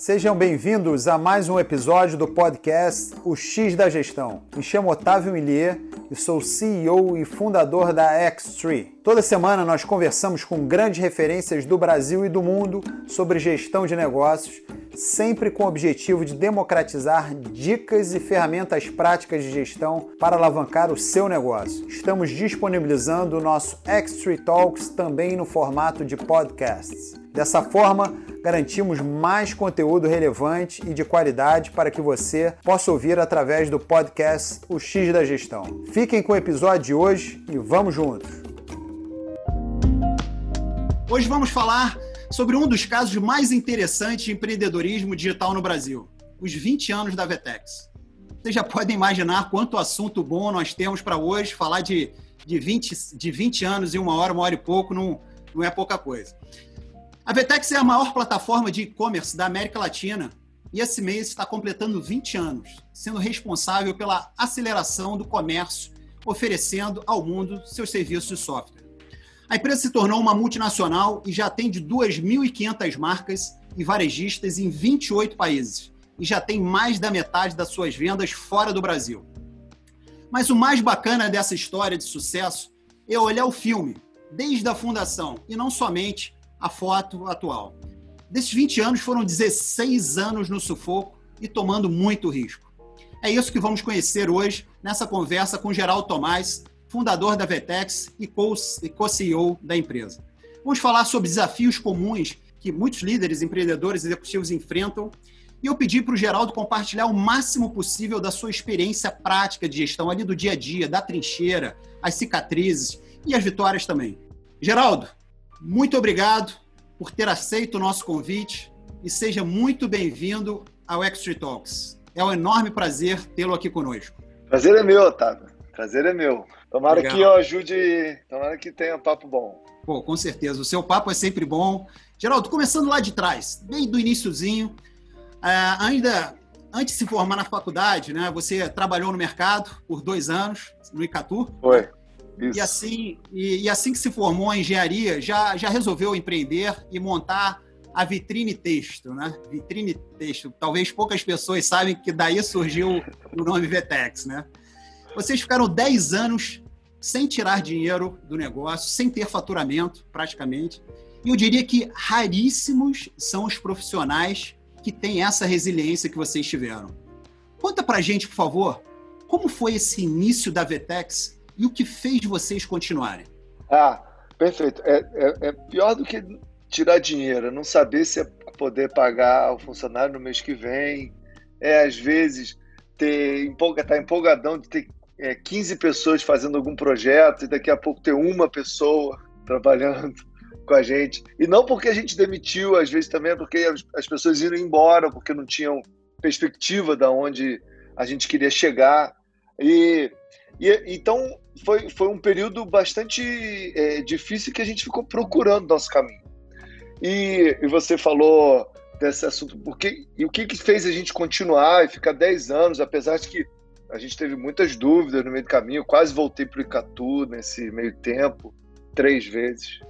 Sejam bem-vindos a mais um episódio do podcast O X da Gestão. Me chamo Otávio Millier e sou CEO e fundador da X3. Toda semana nós conversamos com grandes referências do Brasil e do mundo sobre gestão de negócios, sempre com o objetivo de democratizar dicas e ferramentas práticas de gestão para alavancar o seu negócio. Estamos disponibilizando o nosso X3 Talks também no formato de podcasts. Dessa forma, garantimos mais conteúdo relevante e de qualidade para que você possa ouvir através do podcast O X da Gestão. Fiquem com o episódio de hoje e vamos juntos! Hoje vamos falar sobre um dos casos mais interessantes de empreendedorismo digital no Brasil, os 20 anos da Vetex. Vocês já podem imaginar quanto assunto bom nós temos para hoje, falar de, de, 20, de 20 anos em uma hora, uma hora e pouco, não, não é pouca coisa. A Vetex é a maior plataforma de e-commerce da América Latina e esse mês está completando 20 anos, sendo responsável pela aceleração do comércio, oferecendo ao mundo seus serviços de software. A empresa se tornou uma multinacional e já atende 2.500 marcas e varejistas em 28 países e já tem mais da metade das suas vendas fora do Brasil. Mas o mais bacana dessa história de sucesso é olhar o filme, desde a fundação, e não somente a foto atual. Desses 20 anos, foram 16 anos no sufoco e tomando muito risco. É isso que vamos conhecer hoje nessa conversa com Geraldo Tomás, fundador da Vetex e co-CEO da empresa. Vamos falar sobre desafios comuns que muitos líderes, empreendedores e executivos enfrentam. E eu pedi para o Geraldo compartilhar o máximo possível da sua experiência prática de gestão ali do dia a dia, da trincheira, as cicatrizes e as vitórias também. Geraldo, muito obrigado por ter aceito o nosso convite e seja muito bem-vindo ao Extra Talks. É um enorme prazer tê-lo aqui conosco. Prazer é meu, Otávio. Prazer é meu. Tomara Legal. que eu ajude, tomara que tenha papo bom. Pô, com certeza. O seu papo é sempre bom. Geraldo, começando lá de trás, bem do iníciozinho, uh, ainda antes de se formar na faculdade, né, você trabalhou no mercado por dois anos, no Icatu. Foi. Isso. E assim, e, e, assim que se formou em engenharia, já, já resolveu empreender e montar a Vitrine Texto, né? Vitrine Texto. Talvez poucas pessoas sabem que daí surgiu o nome Vetex, né? Vocês ficaram 10 anos sem tirar dinheiro do negócio, sem ter faturamento, praticamente. E eu diria que raríssimos são os profissionais que têm essa resiliência que vocês tiveram. Conta pra gente, por favor, como foi esse início da Vetex e o que fez vocês continuarem? Ah, perfeito. É, é, é pior do que tirar dinheiro, não saber se é poder pagar o funcionário no mês que vem, é às vezes ter empolga, tá empolgadão de ter é, 15 pessoas fazendo algum projeto e daqui a pouco ter uma pessoa trabalhando com a gente. E não porque a gente demitiu, às vezes também é porque as, as pessoas iram embora, porque não tinham perspectiva da onde a gente queria chegar. E, e então foi, foi um período bastante é, difícil que a gente ficou procurando nosso caminho. E, e você falou desse assunto, porque, e o que, que fez a gente continuar e ficar 10 anos, apesar de que a gente teve muitas dúvidas no meio do caminho, quase voltei para o Icatu nesse meio tempo, três vezes.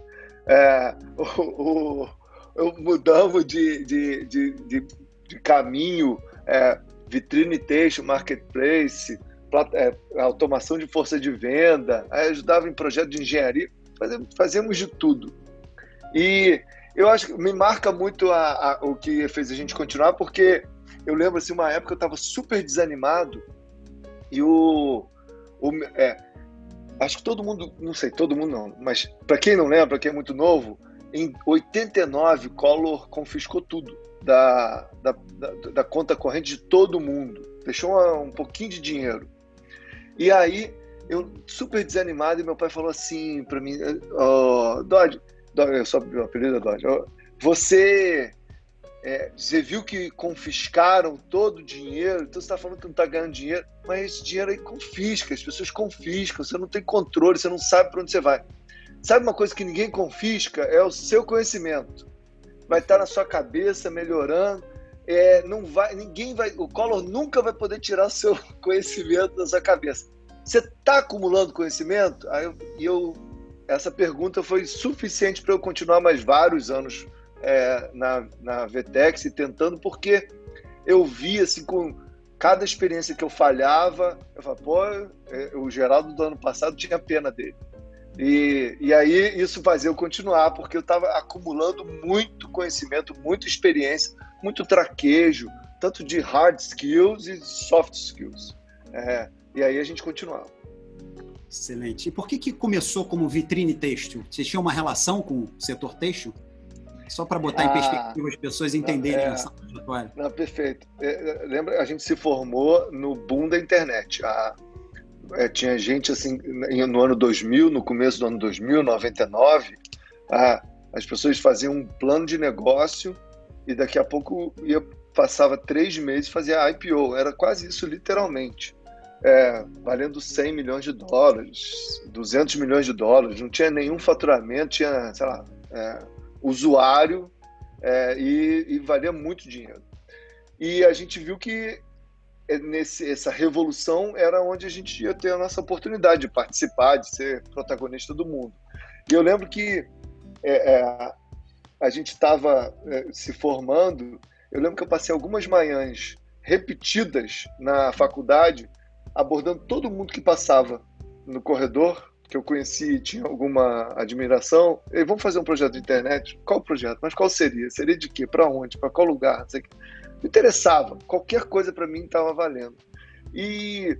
É, o, o, eu mudamos de, de, de, de, de caminho, é, vitrine texto, marketplace, é, automação de força de venda, ajudava em projeto de engenharia, fazemos de tudo. E eu acho que me marca muito a, a, o que fez a gente continuar, porque eu lembro assim, uma época eu estava super desanimado e o, o é, acho que todo mundo, não sei, todo mundo não, mas para quem não lembra, quem é muito novo, em 89 Collor confiscou tudo da, da, da, da conta corrente de todo mundo, deixou um, um pouquinho de dinheiro. E aí, eu super desanimado, e meu pai falou assim para mim: oh, Dodge, Dodge, eu sou meu apelido é Dodge, você, é, você viu que confiscaram todo o dinheiro, então você está falando que não está ganhando dinheiro, mas esse dinheiro aí confisca, as pessoas confiscam, você não tem controle, você não sabe para onde você vai. Sabe uma coisa que ninguém confisca? É o seu conhecimento. Vai estar na sua cabeça, melhorando. É, não vai, ninguém vai, o Collor nunca vai poder tirar o seu conhecimento da sua cabeça. Você está acumulando conhecimento? Aí eu, eu, essa pergunta foi suficiente para eu continuar mais vários anos é, na, na Vetex e tentando, porque eu via assim, com cada experiência que eu falhava, eu falava, pô, é, o Geraldo do ano passado tinha pena dele. E, e aí isso fazia eu continuar, porque eu estava acumulando muito conhecimento, muita experiência, muito traquejo, tanto de hard skills e soft skills. É, e aí a gente continuava. Excelente. E por que, que começou como vitrine têxtil? Você tinha uma relação com o setor têxtil? Só para botar ah, em perspectiva as pessoas entenderem é, essa trajetória. Não, perfeito. É, lembra, a gente se formou no boom da internet. A, é, tinha gente assim, no ano 2000, no começo do ano 2000, 99, a, as pessoas faziam um plano de negócio e daqui a pouco ia, passava três meses e fazia IPO. Era quase isso, literalmente é, valendo 100 milhões de dólares, 200 milhões de dólares, não tinha nenhum faturamento, tinha, sei lá, é, usuário é, e, e, valia muito dinheiro. E a gente viu que é, nesse, essa revolução era onde a gente ia ter a nossa oportunidade de participar, de ser protagonista do mundo. E eu lembro que é, é, a gente estava se formando, eu lembro que eu passei algumas manhãs repetidas na faculdade abordando todo mundo que passava no corredor, que eu conheci e tinha alguma admiração. E vamos fazer um projeto de internet? Qual projeto? Mas qual seria? Seria de quê? Para onde? Para qual lugar? Me interessava. Qualquer coisa para mim estava valendo. E,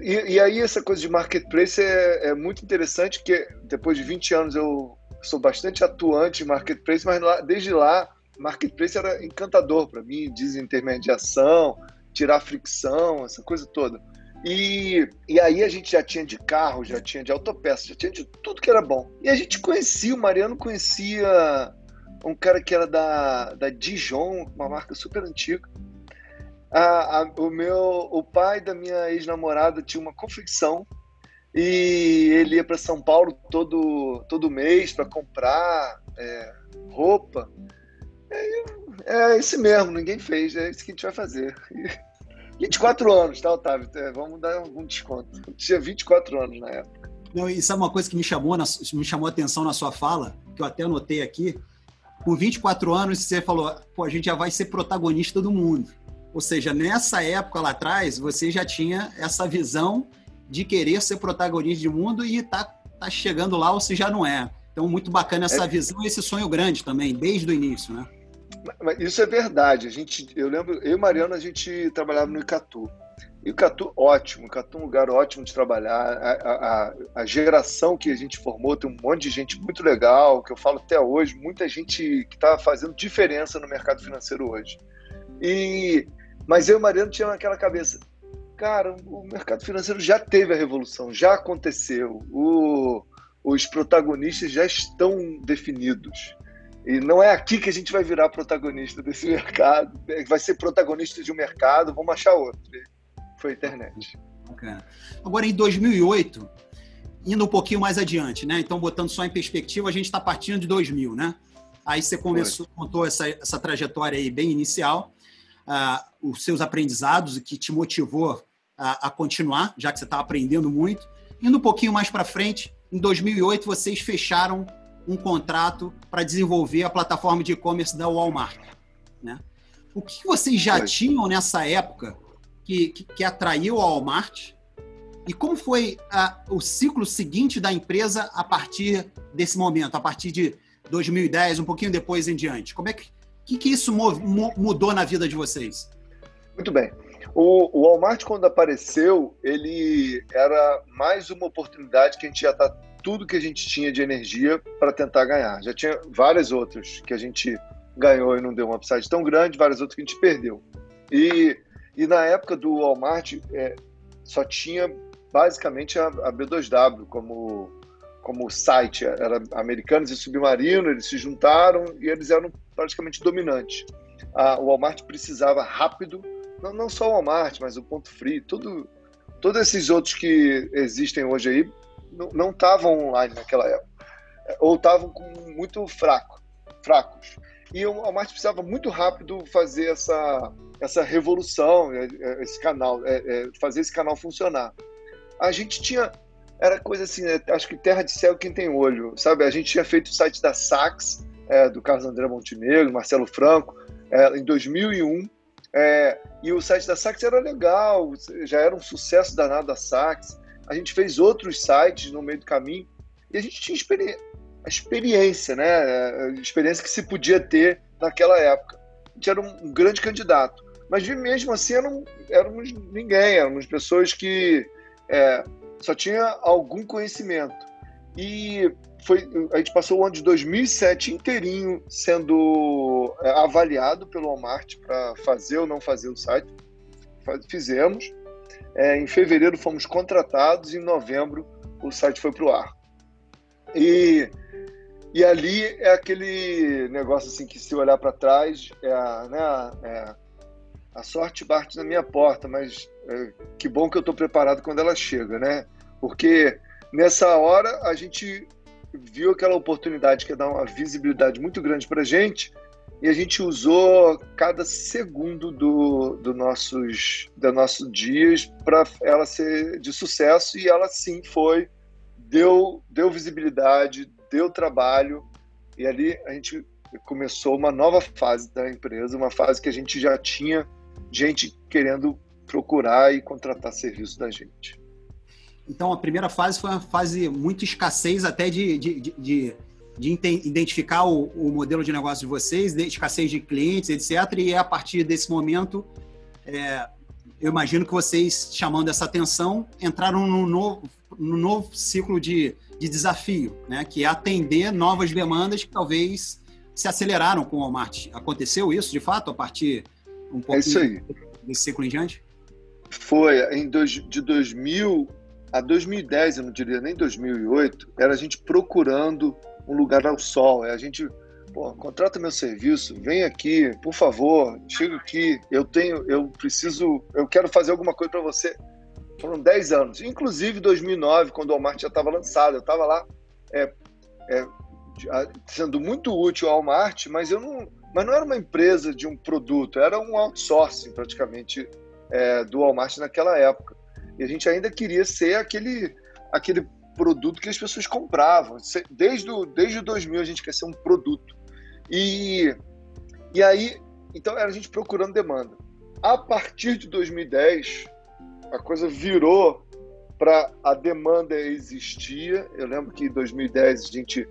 e, e, aí essa coisa de marketplace é, é, muito interessante, porque depois de 20 anos eu sou bastante atuante em marketplace, mas lá, desde lá marketplace era encantador para mim, desintermediação, tirar fricção, essa coisa toda. E, e aí a gente já tinha de carro, já tinha de autopeça, já tinha de tudo que era bom. E a gente conhecia, o Mariano conhecia um cara que era da, da Dijon, uma marca super antiga. A, a, o meu o pai da minha ex-namorada tinha uma confecção e ele ia para São Paulo todo, todo mês para comprar é, roupa. É, é esse mesmo, ninguém fez, é isso que a gente vai fazer. 24 anos, tá, Otávio? É, vamos dar algum desconto. Tinha 24 anos na época. Não, e sabe uma coisa que me chamou, na, me chamou a atenção na sua fala, que eu até anotei aqui? Com 24 anos, você falou, pô, a gente já vai ser protagonista do mundo. Ou seja, nessa época lá atrás, você já tinha essa visão de querer ser protagonista do mundo e tá, tá chegando lá ou se já não é. Então, muito bacana essa é. visão e esse sonho grande também, desde o início, né? Isso é verdade. A gente, eu lembro, eu e Mariana, a gente trabalhava no Icatu. E o Icatu, ótimo. Icatu é um lugar ótimo de trabalhar. A, a, a, geração que a gente formou tem um monte de gente muito legal, que eu falo até hoje, muita gente que está fazendo diferença no mercado financeiro hoje. E, mas eu e Mariana tinha aquela cabeça, cara, o mercado financeiro já teve a revolução, já aconteceu. O, os protagonistas já estão definidos. E não é aqui que a gente vai virar protagonista desse mercado, vai ser protagonista de um mercado, vamos achar outro. Foi a internet. Agora, em 2008, indo um pouquinho mais adiante, né? Então, botando só em perspectiva, a gente está partindo de 2000, né? Aí você começou, contou essa, essa trajetória aí bem inicial, uh, os seus aprendizados, o que te motivou a, a continuar, já que você está aprendendo muito. Indo um pouquinho mais para frente, em 2008 vocês fecharam um contrato para desenvolver a plataforma de e-commerce da Walmart. Né? O que vocês já tinham nessa época que, que, que atraiu a Walmart? E como foi a, o ciclo seguinte da empresa a partir desse momento, a partir de 2010, um pouquinho depois em diante? Como é que, que, que isso mudou na vida de vocês? Muito bem. O, o Walmart, quando apareceu, ele era mais uma oportunidade que a gente já está tudo que a gente tinha de energia para tentar ganhar. Já tinha várias outras que a gente ganhou e não deu um upside tão grande, várias outras que a gente perdeu. E, e na época do Walmart, é, só tinha basicamente a, a, B2W como, como site. Era americanos e submarino, eles se juntaram e eles eram praticamente dominantes. O Walmart precisava rápido, não, não só o Walmart, mas o Ponto Free, tudo, todos esses outros que existem hoje aí não estavam online naquela época, ou estavam muito fraco, fracos. E o Walmart precisava muito rápido fazer essa, essa revolução, é, é, esse canal, é, fazer esse canal funcionar. A gente tinha, era coisa assim, acho que terra de céu quem tem olho, sabe? A gente tinha feito o site da Saks, é, do Carlos André Montenegro, Marcelo Franco, é, em 2001. É, e o site da Sax era legal, já era um sucesso danado da Sax. A gente fez outros sites no meio do caminho e a gente tinha experi a experiência, né? A experiência que se podia ter naquela época. A gente era um, um grande candidato. Mas mesmo assim eram, éramos ninguém, éramos pessoas que é, só tinha algum conhecimento. E foi, a gente passou o ano de 2007 inteirinho sendo é, avaliado pelo Walmart para fazer ou não fazer o site. Fizemos. É, em fevereiro fomos contratados, em novembro o site foi para o ar. E, e ali é aquele negócio assim que se olhar para trás, é, a, né, é, a sorte bate na minha porta, mas é, que bom que eu estou preparado quando ela chega, né? Porque nessa hora a gente viu aquela oportunidade que ia dar uma visibilidade muito grande para a gente e a gente usou cada segundo do, do nossos do nossos dias para ela ser de sucesso e ela sim foi deu deu visibilidade deu trabalho e ali a gente começou uma nova fase da empresa uma fase que a gente já tinha gente querendo procurar e contratar serviço da gente então, a primeira fase foi uma fase muito escassez até de, de, de, de, de identificar o, o, modelo de negócio de vocês, de escassez de clientes, etc. E a partir desse momento, é, eu imagino que vocês, chamando essa atenção, entraram num novo, num novo ciclo de, de desafio, né? que é atender novas demandas que talvez se aceleraram com o Walmart. Aconteceu isso, de fato, a partir um pouco é desse ciclo em diante? Foi. Em dois, de 2000 a 2010, eu não diria nem 2008, era a gente procurando um lugar ao sol. É a gente, pô, contrata meu serviço, vem aqui, por favor, chega aqui. Eu tenho, eu preciso, eu quero fazer alguma coisa para você. Foram 10 anos, inclusive 2009, quando o Walmart já estava lançado. Eu estava lá é, é, sendo muito útil ao Walmart, mas eu não, mas não era uma empresa de um produto, era um outsourcing praticamente é, do Walmart naquela época. E a gente ainda queria ser aquele, aquele produto que as pessoas compravam. Desde o, desde o 2000 a gente quer ser um produto. E, e aí, então era a gente procurando demanda. A partir de 2010, a coisa virou para a demanda existia. Eu lembro que em 2010 a gente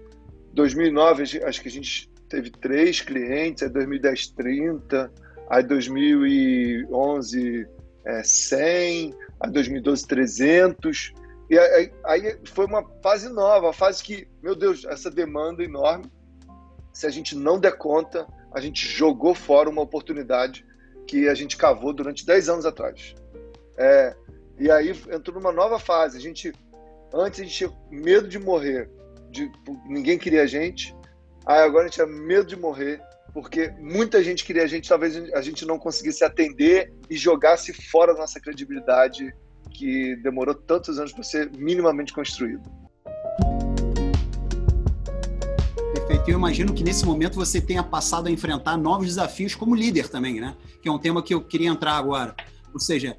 2009 acho que a gente teve três clientes, aí 2010 30, aí 2011 é, 100, a 2012 300. E aí, aí, foi uma fase nova, a fase que, meu Deus, essa demanda enorme, se a gente não der conta, a gente jogou fora uma oportunidade que a gente cavou durante 10 anos atrás. É, e aí entrou numa nova fase. A gente, antes a gente tinha medo de morrer, de, ninguém queria a gente. Aí agora a gente tinha medo de morrer porque muita gente queria a gente, talvez a gente não conseguisse atender e jogasse fora a nossa credibilidade que demorou tantos anos para ser minimamente construído. Perfeito. Eu imagino que nesse momento você tenha passado a enfrentar novos desafios como líder também, né? Que é um tema que eu queria entrar agora. Ou seja,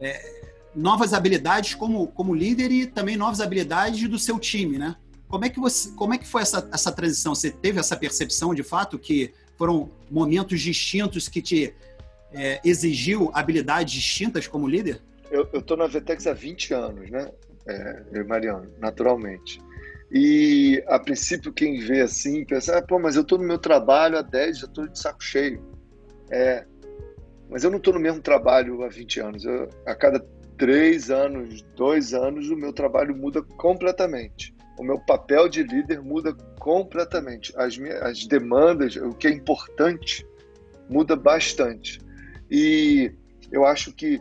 é, novas habilidades como, como líder e também novas habilidades do seu time, né? Como é que você, como é que foi essa, essa transição? Você teve essa percepção de fato que foram momentos distintos que te é, exigiu habilidades distintas como líder? Eu estou na Vetex há 20 anos, né? É, Mariano, naturalmente. E a princípio quem vê assim pensa, ah, pô, mas eu estou no meu trabalho há 10, já estou de saco cheio. É, mas eu não estou no mesmo trabalho há 20 anos. Eu, a cada três anos, dois anos, o meu trabalho muda completamente o meu papel de líder muda completamente. As, minhas, as demandas, o que é importante, muda bastante. E eu acho que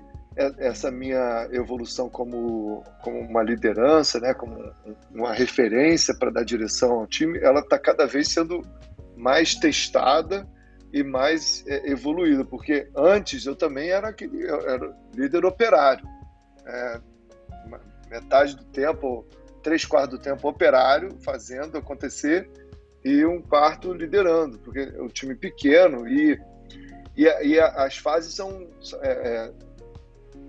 essa minha evolução como, como uma liderança, né, como uma referência para dar direção ao time, ela está cada vez sendo mais testada e mais é, evoluída, porque antes eu também era aquele era líder operário, é, metade do tempo três quartos do tempo operário, fazendo acontecer, e um quarto liderando, porque é um time pequeno e, e, e as fases são. É, é,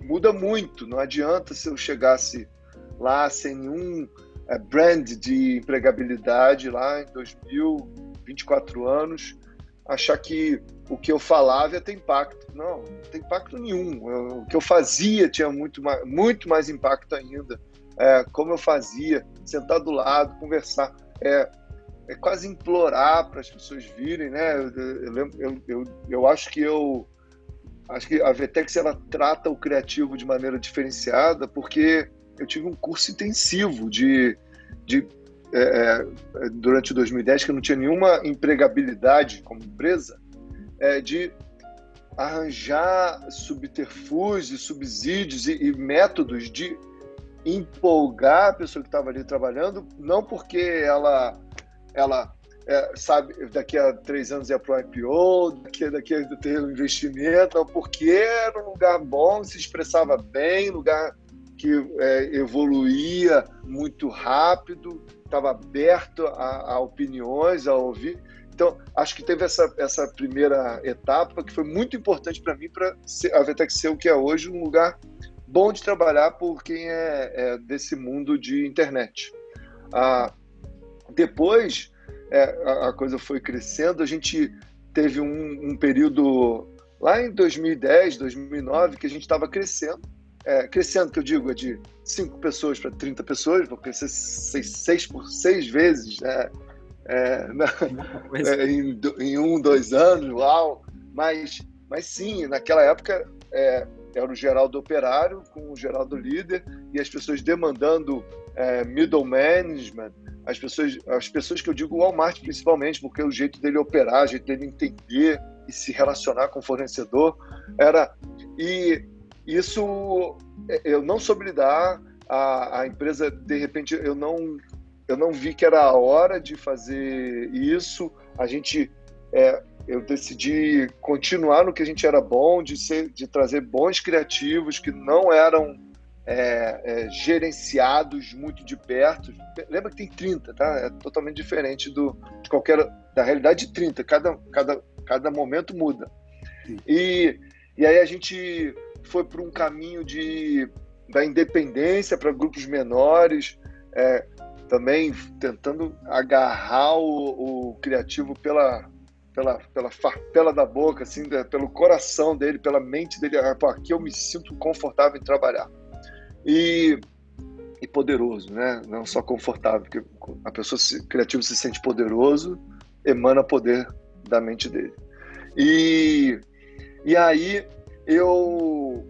muda muito, não adianta se eu chegasse lá sem nenhum é, brand de empregabilidade lá em 2000, 24 anos, achar que o que eu falava ia ter impacto. Não, não tem impacto nenhum. Eu, o que eu fazia tinha muito mais, muito mais impacto ainda. É, como eu fazia, sentar do lado, conversar. É, é quase implorar para as pessoas virem, né? Eu, eu, eu, eu, eu acho que eu acho que a Vetex ela trata o criativo de maneira diferenciada porque eu tive um curso intensivo de, de é, é durante 2010 que eu não tinha nenhuma empregabilidade como empresa é, de arranjar subterfúgios, subsídios e, e métodos de empolgar a pessoa que estava ali trabalhando, não porque ela ela é, sabe, daqui a três anos ia para o IPO, daqui, daqui a ter um investimento, porque era um lugar bom, se expressava bem, lugar que é, evoluía muito rápido, estava aberto a, a, opiniões, a ouvir. Então, acho que teve essa, essa primeira etapa que foi muito importante para mim, para a Vetex ser o que é hoje, um lugar bom de trabalhar por quem é, é desse mundo de internet. Ah, depois, é, a, a, coisa foi crescendo, a gente teve um, um período lá em 2010, 2009, que a gente estava crescendo. É, crescendo, que eu digo, é de 5 pessoas para 30 pessoas, vou crescer 6 por 6 vezes, né? É, é, em, em, um, dois anos, uau! Mas, mas sim, naquela época é, era o Geraldo Operário com o Geraldo Líder e as pessoas demandando é, middle management, as pessoas, as pessoas que eu digo Walmart principalmente, porque o jeito dele operar, o jeito dele entender e se relacionar com o fornecedor era e isso eu não soube lidar a, a empresa de repente eu não eu não vi que era a hora de fazer isso a gente é, eu decidi continuar no que a gente era bom de ser de trazer bons criativos que não eram é, é, gerenciados muito de perto. Lembra que tem 30, tá? É totalmente diferente do, de qualquer. da realidade de 30. Cada, cada, cada momento muda. E, e aí a gente foi para um caminho de, da independência para grupos menores, é, também tentando agarrar o, o criativo pela, pela, pela farpela da boca, assim, pelo coração dele, pela mente dele. Ah, pô, aqui eu me sinto confortável em trabalhar e, e poderoso, né? Não só confortável, porque a pessoa se, criativa se sente poderoso, emana poder da mente dele. E, e aí eu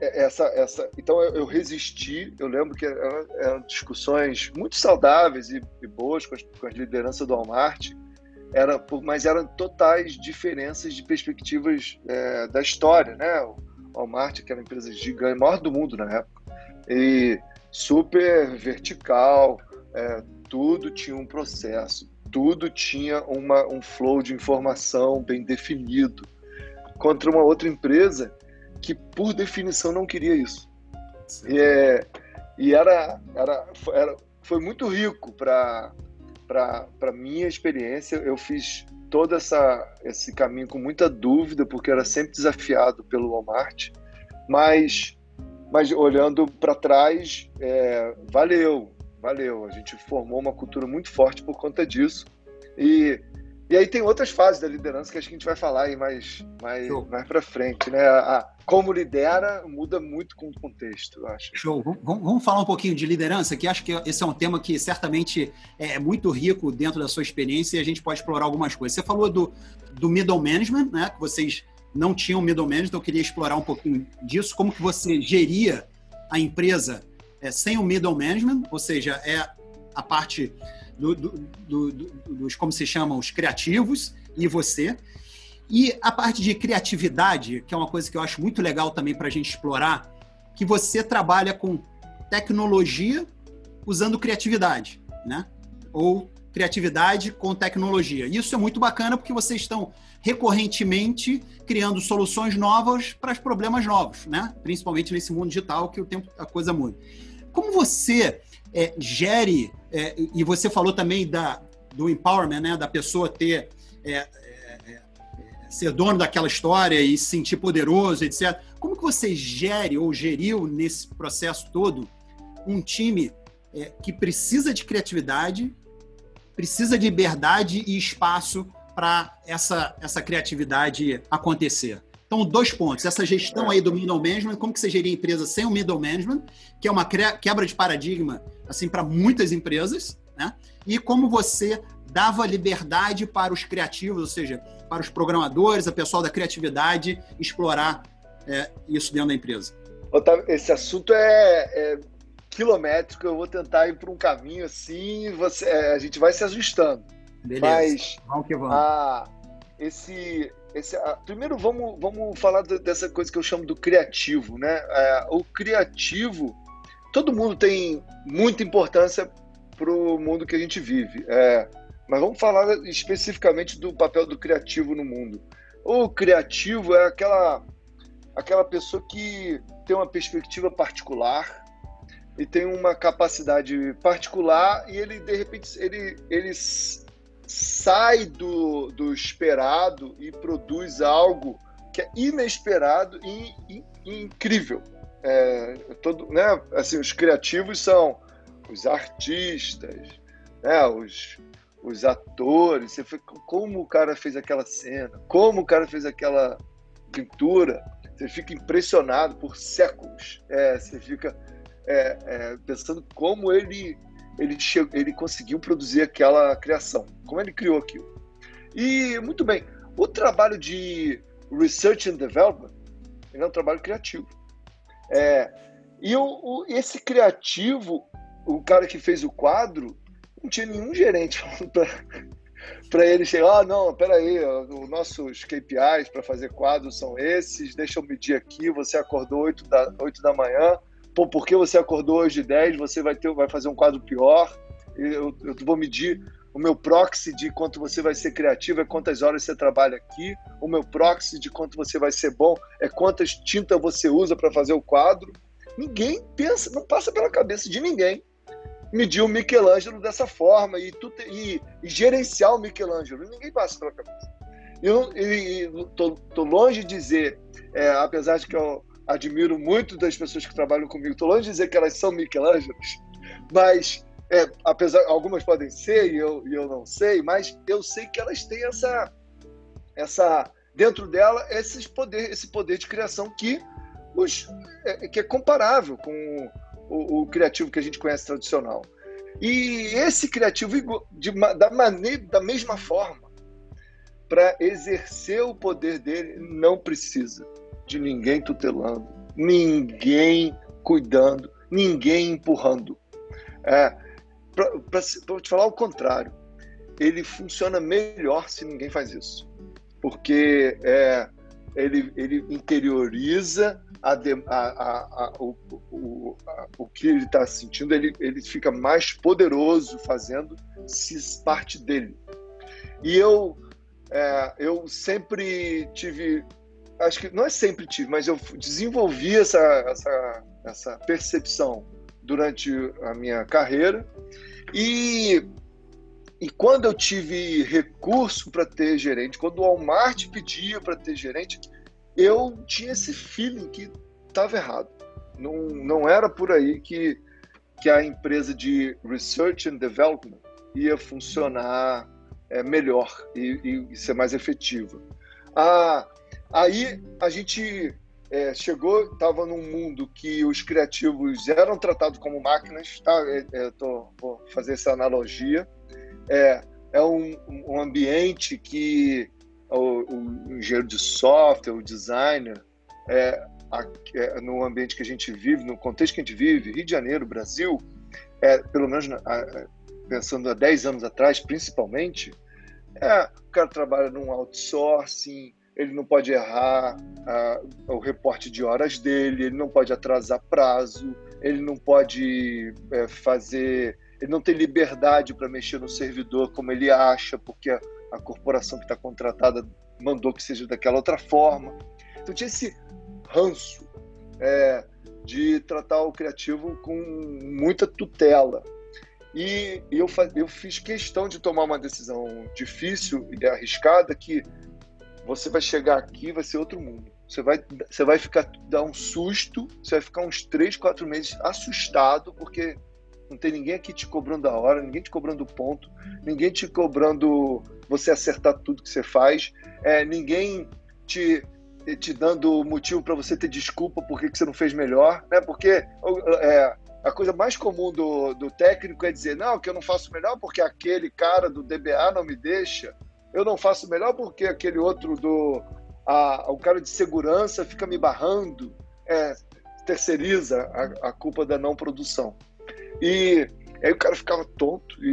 é, essa, essa, então eu, resisti. Eu lembro que eram, eram discussões muito saudáveis e, e boas com, as, com, as, lideranças do Walmart, era, mas eram totais diferenças de perspectivas é, da história, né? O Walmart, que era uma empresa gigante, maior do mundo na época, e super vertical, é, tudo tinha um processo, tudo tinha uma, um flow de informação bem definido, contra uma outra empresa que, por definição, não queria isso. E, é, e era, era, era, foi muito rico para a minha experiência. Eu fiz todo essa, esse caminho com muita dúvida, porque era sempre desafiado pelo Walmart, mas mas olhando para trás, é, valeu, valeu. A gente formou uma cultura muito forte por conta disso. E, e aí tem outras fases da liderança que acho que a gente vai falar aí mais, mais, mais para frente. Né? A, como lidera muda muito com o contexto, eu acho. Show. Vamos, vamos falar um pouquinho de liderança, que acho que esse é um tema que certamente é muito rico dentro da sua experiência e a gente pode explorar algumas coisas. Você falou do, do middle management, né? Que vocês não tinham middle management, então eu queria explorar um pouquinho disso, como que você geria a empresa é, sem o middle management, ou seja, é a parte do, do, dos, como se chamam, os criativos e você. E a parte de criatividade, que é uma coisa que eu acho muito legal também para a gente explorar, que você trabalha com tecnologia usando criatividade, né? Ou criatividade com tecnologia. Isso é muito bacana porque vocês estão recorrentemente criando soluções novas para os problemas novos, né? Principalmente nesse mundo digital que o tempo a coisa muda. Como você é, gere é, e você falou também da do empowerment, né? Da pessoa ter é, ser dono daquela história e se sentir poderoso, etc. Como que você gere ou geriu nesse processo todo um time é, que precisa de criatividade precisa de liberdade e espaço para essa, essa criatividade acontecer. Então, dois pontos. Essa gestão aí do middle management, como que você geria a empresa sem o middle management, que é uma quebra de paradigma assim para muitas empresas, né? E como você dava liberdade para os criativos, ou seja, para os programadores, a pessoal da criatividade, explorar é, isso dentro da empresa. Otávio, esse assunto é, é, quilométrico, eu vou tentar ir por um caminho assim, você, é, a gente vai se ajustando. Beleza. Mas vamos que vamos. A, esse, esse, a, primeiro vamos, vamos falar dessa coisa que eu chamo do criativo, né? É, o criativo, todo mundo tem muita importância para o mundo que a gente vive. É, mas vamos falar especificamente do papel do criativo no mundo. O criativo é aquela, aquela pessoa que tem uma perspectiva particular e tem uma capacidade particular e ele, de repente, ele, ele sai do, do esperado e produz algo que é inesperado e, e, e incrível. É, todo, né? assim, os criativos são os artistas, né? os, os atores. Você fica, como o cara fez aquela cena, como o cara fez aquela pintura. Você fica impressionado por séculos. É, você fica é, é, pensando como ele ele, chegou, ele conseguiu produzir aquela criação, como ele criou aquilo. E, muito bem, o trabalho de Research and Development é um trabalho criativo. É, e o, o, esse criativo, o cara que fez o quadro, não tinha nenhum gerente para ele chegar, ah, não, peraí, os nossos KPIs para fazer quadros são esses, deixa eu medir aqui, você acordou 8 da, 8 da manhã, pô, porque você acordou hoje de 10, você vai, ter, vai fazer um quadro pior, eu, eu vou medir o meu proxy de quanto você vai ser criativo é quantas horas você trabalha aqui. O meu proxy de quanto você vai ser bom é quantas tintas você usa para fazer o quadro. Ninguém pensa, não passa pela cabeça de ninguém medir o Michelangelo dessa forma e, tu, e, e gerenciar o Michelangelo. Ninguém passa pela cabeça. Eu estou longe de dizer, é, apesar de que eu admiro muito das pessoas que trabalham comigo. Estou longe de dizer que elas são Michelangelos, mas é, apesar algumas podem ser e eu, e eu não sei, mas eu sei que elas têm essa essa dentro dela esse poder esse poder de criação que os, é, que é comparável com o, o, criativo que a gente conhece tradicional. E esse criativo de, da maneira da mesma forma para exercer o poder dele não precisa de ninguém tutelando, ninguém cuidando, ninguém empurrando. É, Para te falar o contrário, ele funciona melhor se ninguém faz isso. Porque é, ele, ele interioriza a, a, a, o, o, o que ele está sentindo, ele, ele fica mais poderoso fazendo se parte dele. E eu, é, eu sempre tive acho que não é sempre tive, mas eu desenvolvi essa, essa, essa percepção durante a minha carreira e e quando eu tive recurso para ter gerente, quando o Walmart pedia para ter gerente, eu tinha esse feeling que estava errado. Não, não era por aí que, que a empresa de research and development ia funcionar é, melhor e, e ser mais efetiva. A, Aí a gente é, chegou, estava num mundo que os criativos eram tratados como máquinas, tá? É, é, vou fazer essa analogia. É, é um, um ambiente que o, o, engenheiro de software, o designer, é, a, é, no ambiente que a gente vive, no contexto que a gente vive, Rio de Janeiro, Brasil, é, pelo menos a, pensando há 10 anos atrás, principalmente, é, o cara trabalha num outsourcing, ele não pode errar o reporte de horas dele, ele não pode atrasar prazo, ele não pode é, fazer, ele não tem liberdade para mexer no servidor como ele acha, porque a, corporação que está contratada mandou que seja daquela outra forma. Então tinha esse ranço é, de tratar o criativo com muita tutela. E eu, eu fiz questão de tomar uma decisão difícil e arriscada que você vai chegar aqui, vai ser outro mundo. Você vai, você vai ficar, dar um susto, você vai ficar uns três, quatro meses assustado, porque não tem ninguém aqui te cobrando a hora, ninguém te cobrando ponto, ninguém te cobrando você acertar tudo que você faz, é, ninguém te, te dando motivo para você ter desculpa por que você não fez melhor, né? Porque é, a coisa mais comum do, do técnico é dizer, não, que eu não faço melhor porque aquele cara do DBA não me deixa, eu não faço melhor porque aquele outro do a, o cara de segurança fica me barrando, é, terceiriza a, a culpa da não produção. E aí o cara ficava tonto e,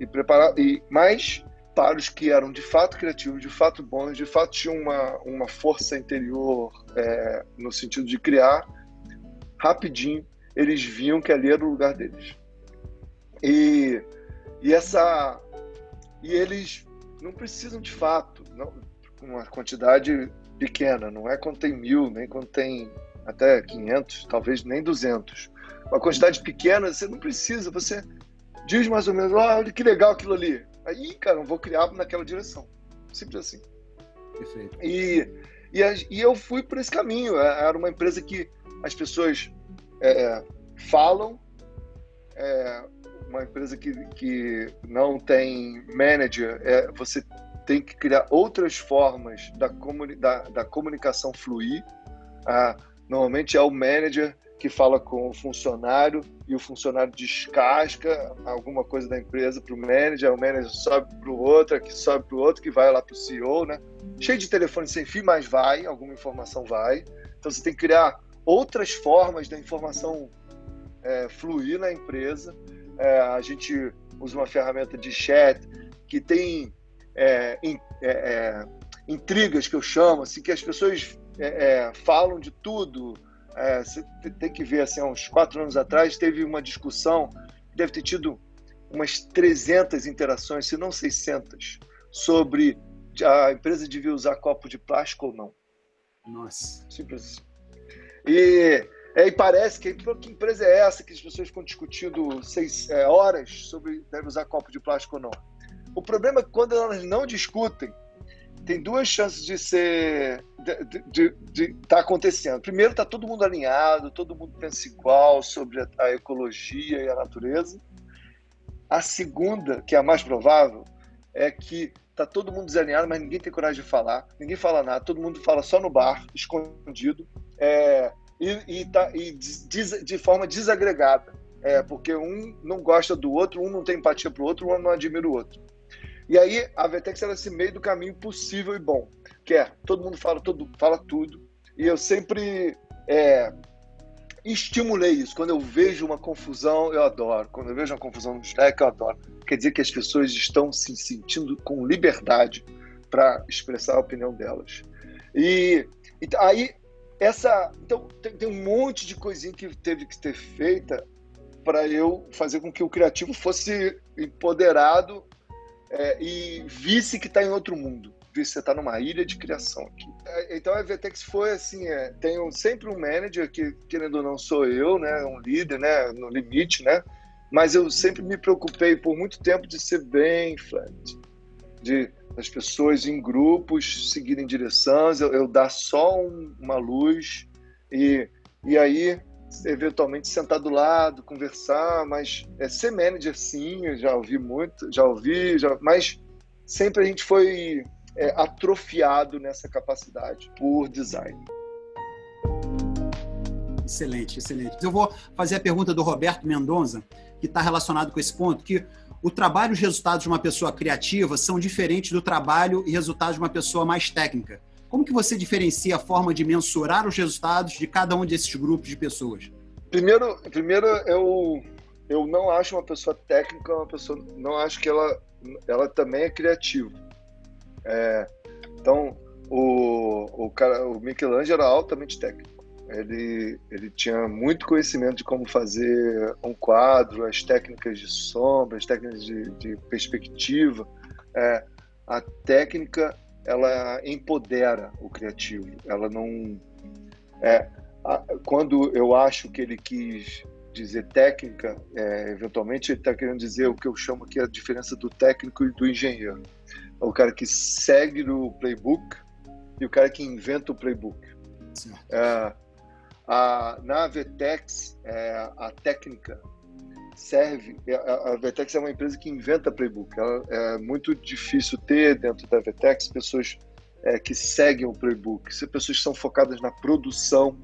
e, e preparado. E, mas para os que eram de fato criativos, de fato bons, de fato tinham uma, uma força interior é, no sentido de criar, rapidinho eles viam que ali era o lugar deles. E, e essa e eles não precisam de fato, não, uma quantidade pequena, não é quando tem mil, nem quando tem até 500, talvez nem 200 uma quantidade pequena, você não precisa, você diz mais ou menos, oh, olha que legal aquilo ali. Aí, cara, eu vou criar naquela direção. Simples assim. Perfeito. E, e, e eu fui por esse caminho. É, era uma empresa que as pessoas é, falam, é, uma empresa que, que não tem manager, é, você tem que criar outras formas da, comuni da, da comunicação fluir. Ah, normalmente é o manager que fala com o funcionário e o funcionário descasca alguma coisa da empresa para o manager, o manager sobe para o outro, que sobe para o outro, que vai lá para o CEO, né? Cheio de telefone sem fio, mas vai, alguma informação vai. Então você tem que criar outras formas da informação é, fluir na empresa. É, a gente usa uma ferramenta de chat que tem é, in, é, é, intrigas que eu chamo, assim, que as pessoas é, falam de tudo, é, você tem que ver, assim, uns quatro anos atrás, teve uma discussão, deve ter tido umas 300 interações, se não 600, sobre a empresa devia usar copo de plástico ou não. Nossa. Simples assim. E, é, e parece que, que empresa é essa que as pessoas ficam discutindo seis é, horas sobre deve usar copo de plástico ou não. O problema é que quando elas não discutem, tem duas chances de ser de estar tá acontecendo. Primeiro, está todo mundo alinhado, todo mundo pensa igual sobre a, a, ecologia e a natureza. A segunda, que é a mais provável, é que está todo mundo desalinhado, mas ninguém tem coragem de falar, ninguém fala nada, todo mundo fala só no bar, escondido, é, e, e, tá, e de, de forma desagregada. É, porque um não gosta do outro, um não tem empatia para o outro, um não admira o outro. E aí a Vetex era esse meio do caminho possível e bom, que é todo mundo fala, todo, fala tudo. E eu sempre é, estimulei isso. Quando eu vejo uma confusão, eu adoro. Quando eu vejo uma confusão no Slack, eu adoro. Quer dizer que as pessoas estão se sentindo com liberdade para expressar a opinião delas. E, e aí essa, então tem, tem, um monte de coisinha que teve que ser feita para eu fazer com que o criativo fosse empoderado é, e visse que está em outro mundo. Visse que você está numa ilha de criação aqui. É, então a Vetex foi assim, é, tem sempre um manager que, querendo ou não, sou eu, né, um líder, né, no limite, né, mas eu sempre me preocupei por muito tempo de ser bem flat, de as pessoas em grupos seguirem direções, eu, eu dar só um, uma luz e, e aí eventualmente sentar do lado, conversar, mas é, ser manager sim, já ouvi muito, já ouvi, já, mas sempre a gente foi é, atrofiado nessa capacidade por design. Excelente, excelente. Eu vou fazer a pergunta do Roberto Mendonça, que está relacionado com esse ponto, que o trabalho e os resultados de uma pessoa criativa são diferentes do trabalho e resultados de uma pessoa mais técnica. Como que você diferencia a forma de mensurar os resultados de cada um desses grupos de pessoas? Primeiro, primeiro eu eu não acho uma pessoa técnica uma pessoa não acho que ela ela também é criativa. É, então o, o cara o Michelangelo era altamente técnico. Ele ele tinha muito conhecimento de como fazer um quadro, as técnicas de sombra, as técnicas de, de perspectiva. É, a técnica ela empodera o criativo. Ela não é quando eu acho que ele quis dizer técnica, é, eventualmente ele está querendo dizer o que eu chamo aqui a diferença do técnico e do engenheiro. É o cara que segue o playbook e o cara que inventa o playbook. É, a, na Vetex, é, a técnica serve. A, a Vetex é uma empresa que inventa playbook. Ela, é muito difícil ter dentro da Vetex pessoas é, que seguem o playbook, pessoas que são focadas na produção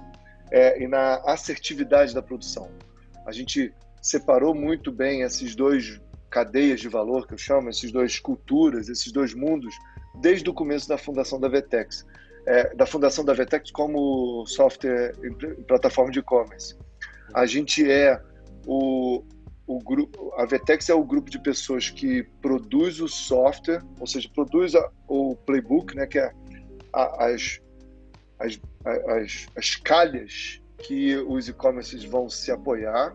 é, e na assertividade da produção. A gente separou muito bem esses dois cadeias de valor que eu chamo, esses dois culturas, esses dois mundos, desde o começo da fundação da Vetex. É, da fundação da Vetex como software plataforma de e-commerce. A gente é o, o grupo, a Vetex é o grupo de pessoas que produz o software, ou seja, produz a, o playbook, né, que é a, as, as, as, as calhas que os e-commerces vão se apoiar,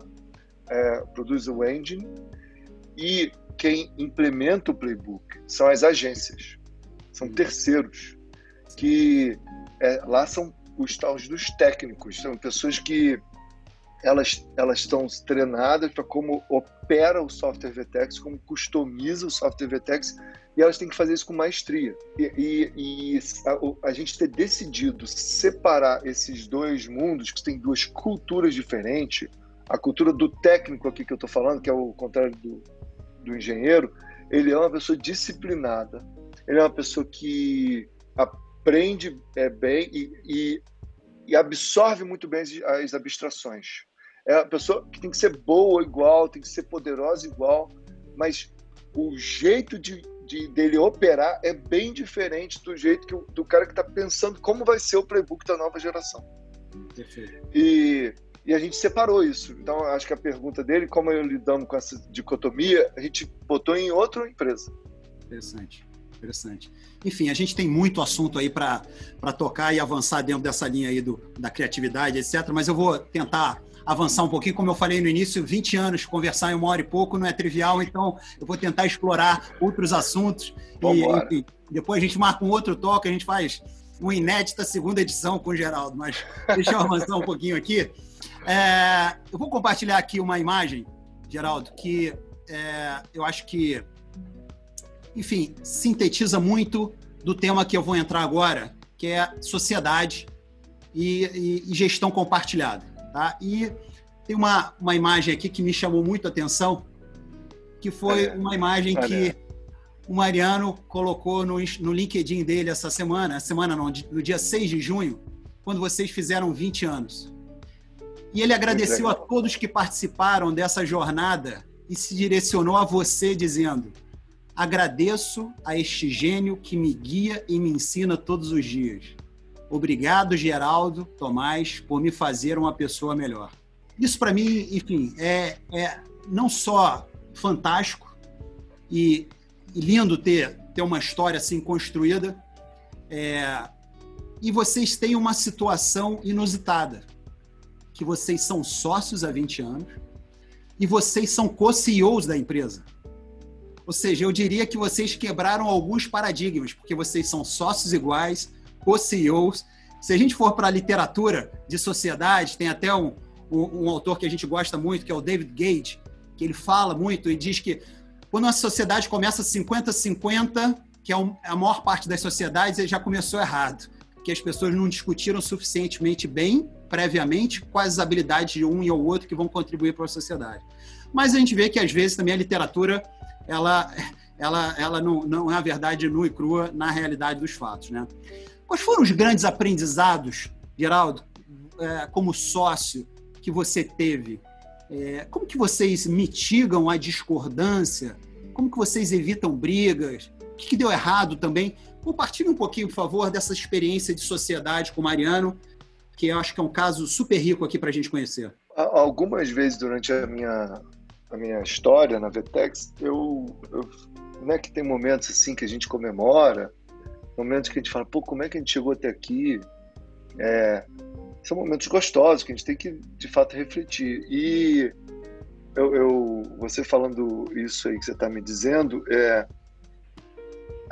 é, produz o engine, e quem implementa o playbook são as agências, são terceiros, que é, lá são os tais dos técnicos, são pessoas que elas, elas estão treinadas para como opera o software VTEX, como customiza o software VTEX, e elas têm que fazer isso com maestria. E, e, e a, a, gente ter decidido separar esses dois mundos, que têm duas culturas diferentes, a cultura do técnico aqui que eu estou falando, que é o contrário do, do engenheiro, ele é uma pessoa disciplinada, ele é uma pessoa que aprende é, bem e, e, e absorve muito bem as, as abstrações é a pessoa que tem que ser boa igual, tem que ser poderosa igual, mas o jeito de, de dele operar é bem diferente do jeito que, do cara que está pensando como vai ser o playbook da nova geração. Perfeito. E, e a gente separou isso. Então, acho que a pergunta dele, como eu lidamos com essa dicotomia, a gente botou em outra empresa. Interessante, interessante. Enfim, a gente tem muito assunto aí para tocar e avançar dentro dessa linha aí do, da criatividade, etc. Mas eu vou tentar avançar um pouquinho. Como eu falei no início, 20 anos, conversar em uma hora e pouco não é trivial, então eu vou tentar explorar outros assuntos. E, enfim, depois a gente marca um outro toque, a gente faz uma inédita segunda edição com o Geraldo, mas deixa eu avançar um pouquinho aqui. É, eu vou compartilhar aqui uma imagem, Geraldo, que é, eu acho que, enfim, sintetiza muito do tema que eu vou entrar agora, que é sociedade e, e, e gestão compartilhada. Tá? E tem uma, uma imagem aqui que me chamou muito a atenção, que foi uma imagem que o Mariano colocou no, no LinkedIn dele essa semana, semana não, no dia 6 de junho, quando vocês fizeram 20 anos. E ele agradeceu a todos que participaram dessa jornada e se direcionou a você dizendo: Agradeço a este gênio que me guia e me ensina todos os dias. Obrigado, Geraldo Tomás, por me fazer uma pessoa melhor. Isso, para mim, enfim, é, é não só fantástico e, e, lindo ter, ter uma história assim construída, é, e vocês têm uma situação inusitada, que vocês são sócios há 20 anos e vocês são co-CEOs da empresa. Ou seja, eu diria que vocês quebraram alguns paradigmas, porque vocês são sócios iguais, co-CEOs. Se a gente for para a literatura de sociedade, tem até um, um, um, autor que a gente gosta muito, que é o David Gage, que ele fala muito e diz que quando a sociedade começa 50-50, que é a maior parte das sociedades, ele já começou errado, porque as pessoas não discutiram suficientemente bem, previamente, quais as habilidades de um e o outro que vão contribuir para a sociedade. Mas a gente vê que, às vezes, também a literatura, ela, ela, ela não, não é a verdade nua e crua na realidade dos fatos, né? Quais foram os grandes aprendizados, Geraldo, é, como sócio, que você teve? É, como que vocês mitigam a discordância? Como que vocês evitam brigas? O que, que deu errado também? Compartilhe um pouquinho, por favor, dessa experiência de sociedade com o Mariano, que eu acho que é um caso super rico aqui para a gente conhecer. Algumas vezes durante a minha, a minha história na Vetex, eu, eu não é que tem momentos assim que a gente comemora, momentos que a gente fala, pô, como é que a gente chegou até aqui? É, são momentos gostosos que a gente tem que, de fato, refletir. E eu, eu você falando isso aí que você está me dizendo, é,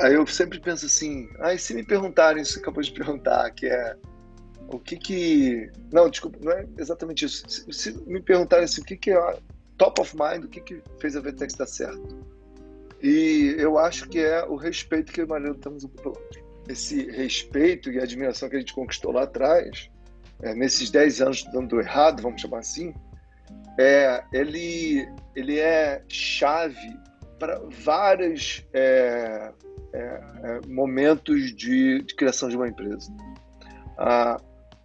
aí eu sempre penso assim, ah, se me perguntarem isso que acabou de perguntar, que é o que que... Não, desculpa, não é exatamente isso. Se, se me perguntarem assim, o que que é top of mind, o que que fez a VTEX dar certo? E eu acho que é o respeito que o marido temos um pelo outro. Esse respeito e admiração que a gente conquistou lá atrás, é, nesses 10 anos dando errado, vamos chamar assim, é, ele, ele é chave para vários é, é, é, momentos de, de, criação de uma empresa. Ah,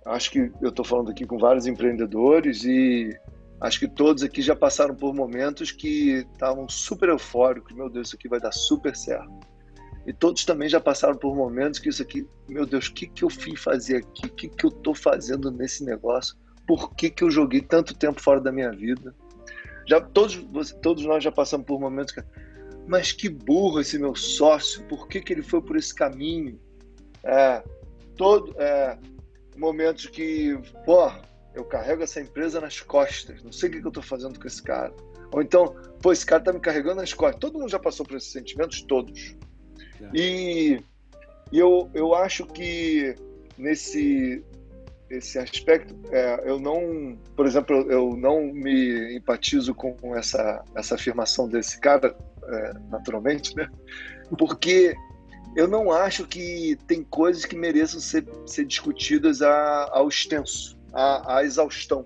acho que eu estou falando aqui com vários empreendedores e acho que todos aqui já passaram por momentos que estavam super eufóricos. Meu Deus, isso aqui vai dar super certo. E todos também já passaram por momentos que isso aqui, meu Deus, o que, que eu fui fazer aqui? O que, que eu estou fazendo nesse negócio? Por que, que eu joguei tanto tempo fora da minha vida? Já todos, todos nós já passamos por momentos que, mas que burro esse meu sócio, por que, que ele foi por esse caminho? É, todo, é, momentos que, pô, eu carrego essa empresa nas costas, não sei o que, que eu estou fazendo com esse cara. Ou então, pô, esse cara está me carregando nas costas. Todo mundo já passou por esses sentimentos, todos. É. E, e eu, eu acho que nesse esse aspecto, é, eu não, por exemplo, eu não me empatizo com essa, essa afirmação desse cara, é, naturalmente, né? Porque eu não acho que tem coisas que mereçam ser, ser discutidas a, ao extenso, à exaustão.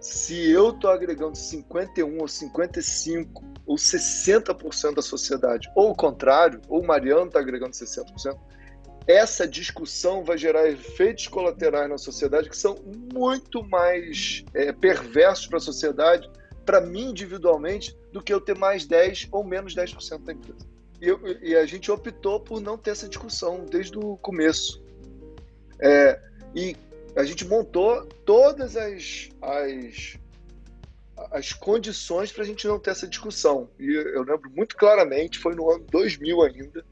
Se eu estou agregando 51 ou 55 ou 60% da sociedade, ou o contrário, ou o Mariano está agregando 60%, essa discussão vai gerar efeitos colaterais na sociedade que são muito mais é, perversos para a sociedade, para mim individualmente, do que eu ter mais 10 ou menos 10% da empresa. E, eu, e, a gente optou por não ter essa discussão desde o começo. É, e a gente montou todas as, as as condições para a gente não ter essa discussão. E eu lembro muito claramente, foi no ano 2000 ainda,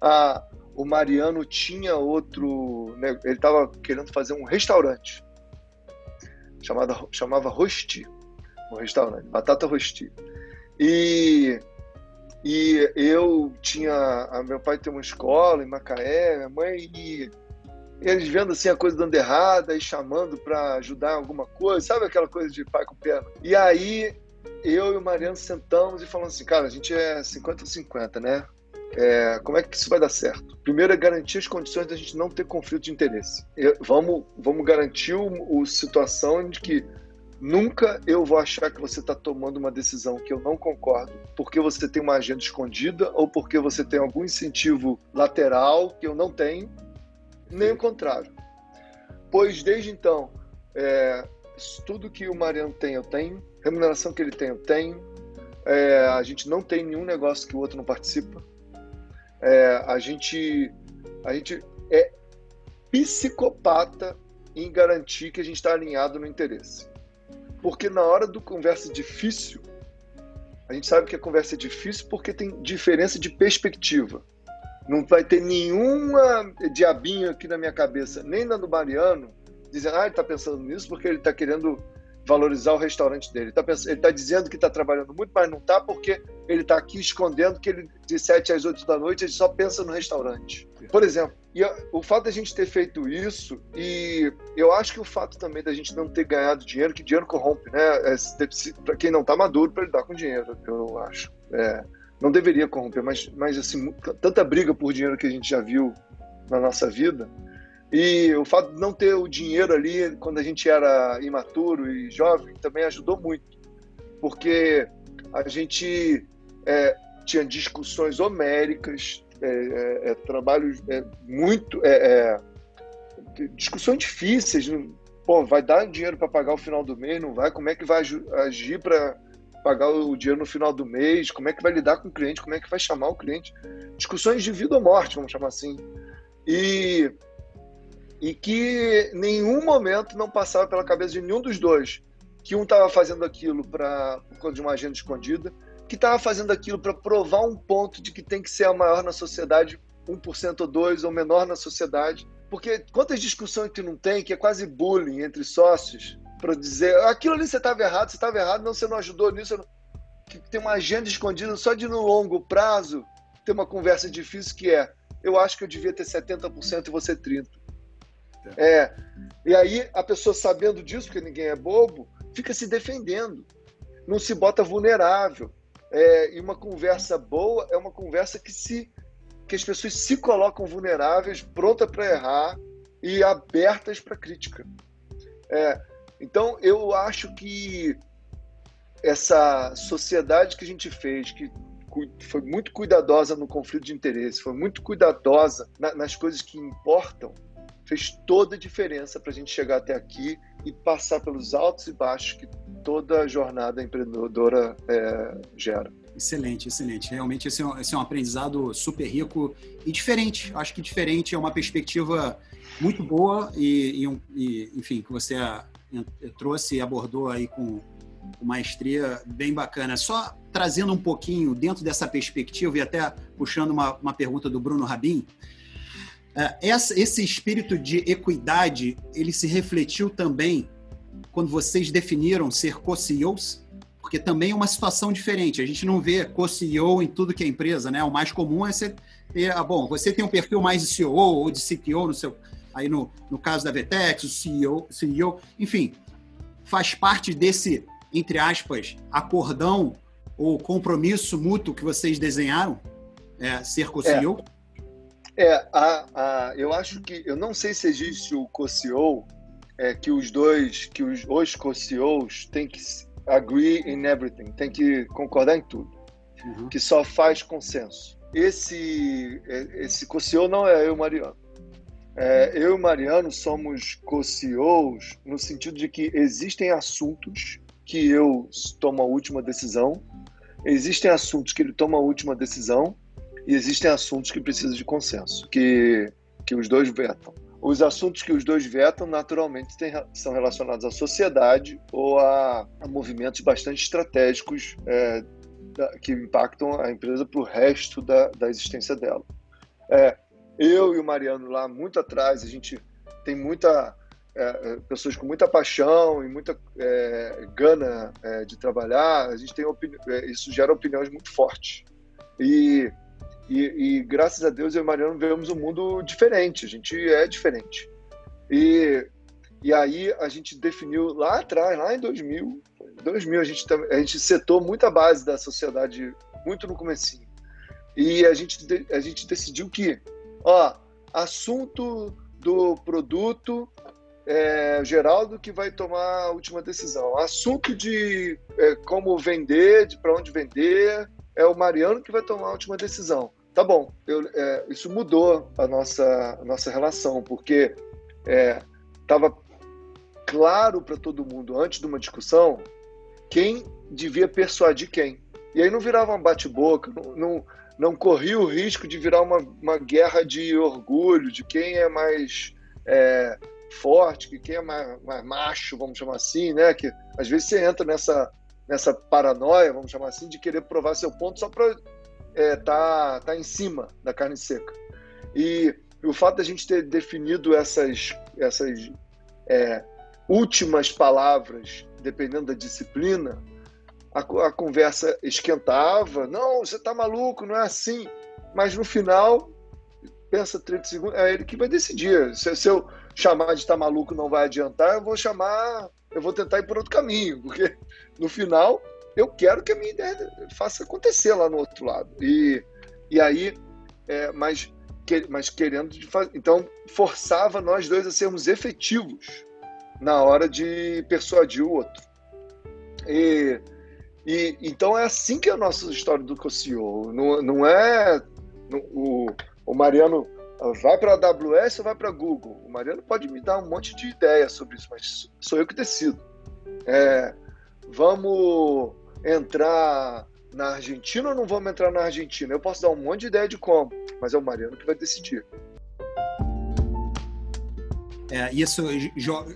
a, o Mariano tinha outro, né, ele estava querendo fazer um restaurante, chamado, chamava Rosti, um restaurante, Batata Rosti. E, e eu tinha, a, meu pai tem uma escola em Macaé, minha mãe, e eles vendo assim a coisa dando errada e chamando para ajudar em alguma coisa, sabe aquela coisa de pai com pena? E aí eu e o Mariano sentamos e falamos assim, cara, a gente é 50-50, né? É, como é que isso vai dar certo? Primeiro é garantir as condições da gente não ter conflito de interesse. Eu, vamos, vamos garantir o, o situação de que nunca eu vou achar que você está tomando uma decisão que eu não concordo porque você tem uma agenda escondida ou porque você tem algum incentivo lateral que eu não tenho nem o contrário. Pois desde então, é, tudo que o Mariano tem, eu tenho, remuneração que ele tem, eu tenho. É, a gente não tem nenhum negócio que o outro não participa. É, a gente, a gente é psicopata em garantir que a gente está alinhado no interesse. Porque na hora do conversa difícil, a gente sabe que a conversa é difícil porque tem diferença de perspectiva. Não vai ter nenhuma diabinho aqui na minha cabeça, nem na do Mariano, dizendo, ah, ele está pensando nisso porque ele está querendo valorizar o restaurante dele. Ele está tá dizendo que está trabalhando muito, mas não está porque ele está aqui escondendo que ele de 7 às 8 da noite ele só pensa no restaurante. Por exemplo, e o fato da gente ter feito isso, e eu acho que o fato também da gente não ter ganhado dinheiro, que dinheiro corrompe, né? É, para quem não está maduro para lidar com dinheiro, eu acho. É, não deveria corromper, mas, mas assim, tanta briga por dinheiro que a gente já viu na nossa vida. E o fato de não ter o dinheiro ali quando a gente era imaturo e jovem também ajudou muito, porque a gente é, tinha discussões homéricas, é, é, é trabalhos é, muito. É, discussões difíceis. Pô, vai dar dinheiro para pagar o final do mês? Não vai? Como é que vai agir para pagar o dinheiro no final do mês, como é que vai lidar com o cliente, como é que vai chamar o cliente. Discussões de vida ou morte, vamos chamar assim. E, e que nenhum momento não passava pela cabeça de nenhum dos dois que um estava fazendo aquilo para por conta de uma agenda escondida, que estava fazendo aquilo para provar um ponto de que tem que ser a maior na sociedade, 1% ou 2% ou menor na sociedade. Porque quantas discussões que não tem, que é quase bullying entre sócios, para dizer aquilo ali você estava errado, você estava errado, não, você não ajudou nisso. Não... Tem uma agenda escondida só de no longo prazo ter uma conversa difícil que é eu acho que eu devia ter 70% e você 30%. É. E aí a pessoa sabendo disso, porque ninguém é bobo, fica se defendendo. Não se bota vulnerável. É, e uma conversa boa é uma conversa que se que as pessoas se colocam vulneráveis, prontas para errar e abertas para crítica. É, então, eu acho que essa sociedade que a gente fez, que foi muito cuidadosa no conflito de interesse, foi muito cuidadosa nas coisas que importam, fez toda a diferença para a gente chegar até aqui e passar pelos altos e baixos que toda jornada empreendedora é, gera. Excelente, excelente. Realmente esse é, um, esse é um aprendizado super rico e diferente. Acho que diferente é uma perspectiva muito boa e, e, e enfim, que você trouxe e abordou aí com, maestria bem bacana. Só trazendo um pouquinho dentro dessa perspectiva e até puxando uma, uma pergunta do Bruno Rabin, é, esse espírito de equidade, ele se refletiu também quando vocês definiram ser co-CEOs? Porque também é uma situação diferente. A gente não vê co-CEO em tudo que é empresa, né? O mais comum é você ter, ah, bom, você tem um perfil mais de CEO ou de CTO no seu, aí no, no caso da Vetex, o CEO, CEO, enfim, faz parte desse, entre aspas, acordão ou compromisso mútuo que vocês desenharam, é, ser co-CEO? É, é a, a, eu acho que, eu não sei se existe o co-CEO, é, que os dois, que os, os co-CEOs têm que agree in everything, tem que concordar em tudo, uhum. que só faz consenso. Esse, é, esse co-CEO não é eu Mariano. É, eu e Mariano somos co-CEOs no sentido de que existem assuntos que eu tomo a última decisão, existem assuntos que ele toma a última decisão e existem assuntos que precisam de consenso, que, que os dois vetam. Os assuntos que os dois vetam, naturalmente, tem, são relacionados à sociedade ou a, a movimentos bastante estratégicos é, da, que impactam a empresa para o resto da, da existência dela. É, eu e o Mariano lá muito atrás, a gente tem muita é, é, pessoas com muita paixão e muita é, gana é, de trabalhar, a gente tem é, isso gera opiniões muito fortes. E, e, e, graças a Deus eu e o Mariano vemos um mundo diferente, a gente é diferente. E, e aí a gente definiu lá atrás, lá em 2000, 2000 a gente, a gente setou muita base da sociedade muito no comecinho. E a gente, a gente decidiu que Ó, assunto do produto é, Geraldo que vai tomar a última decisão. Assunto de é, como vender, de para onde vender, é o Mariano que vai tomar a última decisão. Tá bom, eu, é, isso mudou a nossa, a nossa relação, porque estava é, claro para todo mundo, antes de uma discussão, quem devia persuadir quem. E aí não virava um bate-boca, não, não, não corria o risco de virar uma, uma guerra de orgulho, de quem é mais é, forte, que quem é mais, mais, macho, vamos chamar assim, né? Que às vezes você entra nessa, nessa paranoia, vamos chamar assim, de querer provar seu ponto só para é, tá, tá em cima da carne seca. E, e o fato da gente ter definido essas, essas é, últimas palavras, dependendo da disciplina, a, a conversa esquentava. Não, você está maluco, não é assim. Mas no final, pensa 30 segundos, é ele que vai decidir. Se, se eu chamar de estar tá maluco não vai adiantar, eu vou chamar, eu vou tentar ir por outro caminho, porque no final eu quero que a minha ideia faça acontecer lá no outro lado. E, e aí, é, mas, que, mas querendo, então forçava nós dois a sermos efetivos na hora de persuadir o outro. E e, então é assim que é a nossa história do COCIO. Não, não é o, o Mariano vai para a AWS ou vai para Google. O Mariano pode me dar um monte de ideias sobre isso, mas sou eu que decido. É, vamos entrar na Argentina ou não vamos entrar na Argentina? Eu posso dar um monte de ideia de como, mas é o Mariano que vai decidir. É, isso,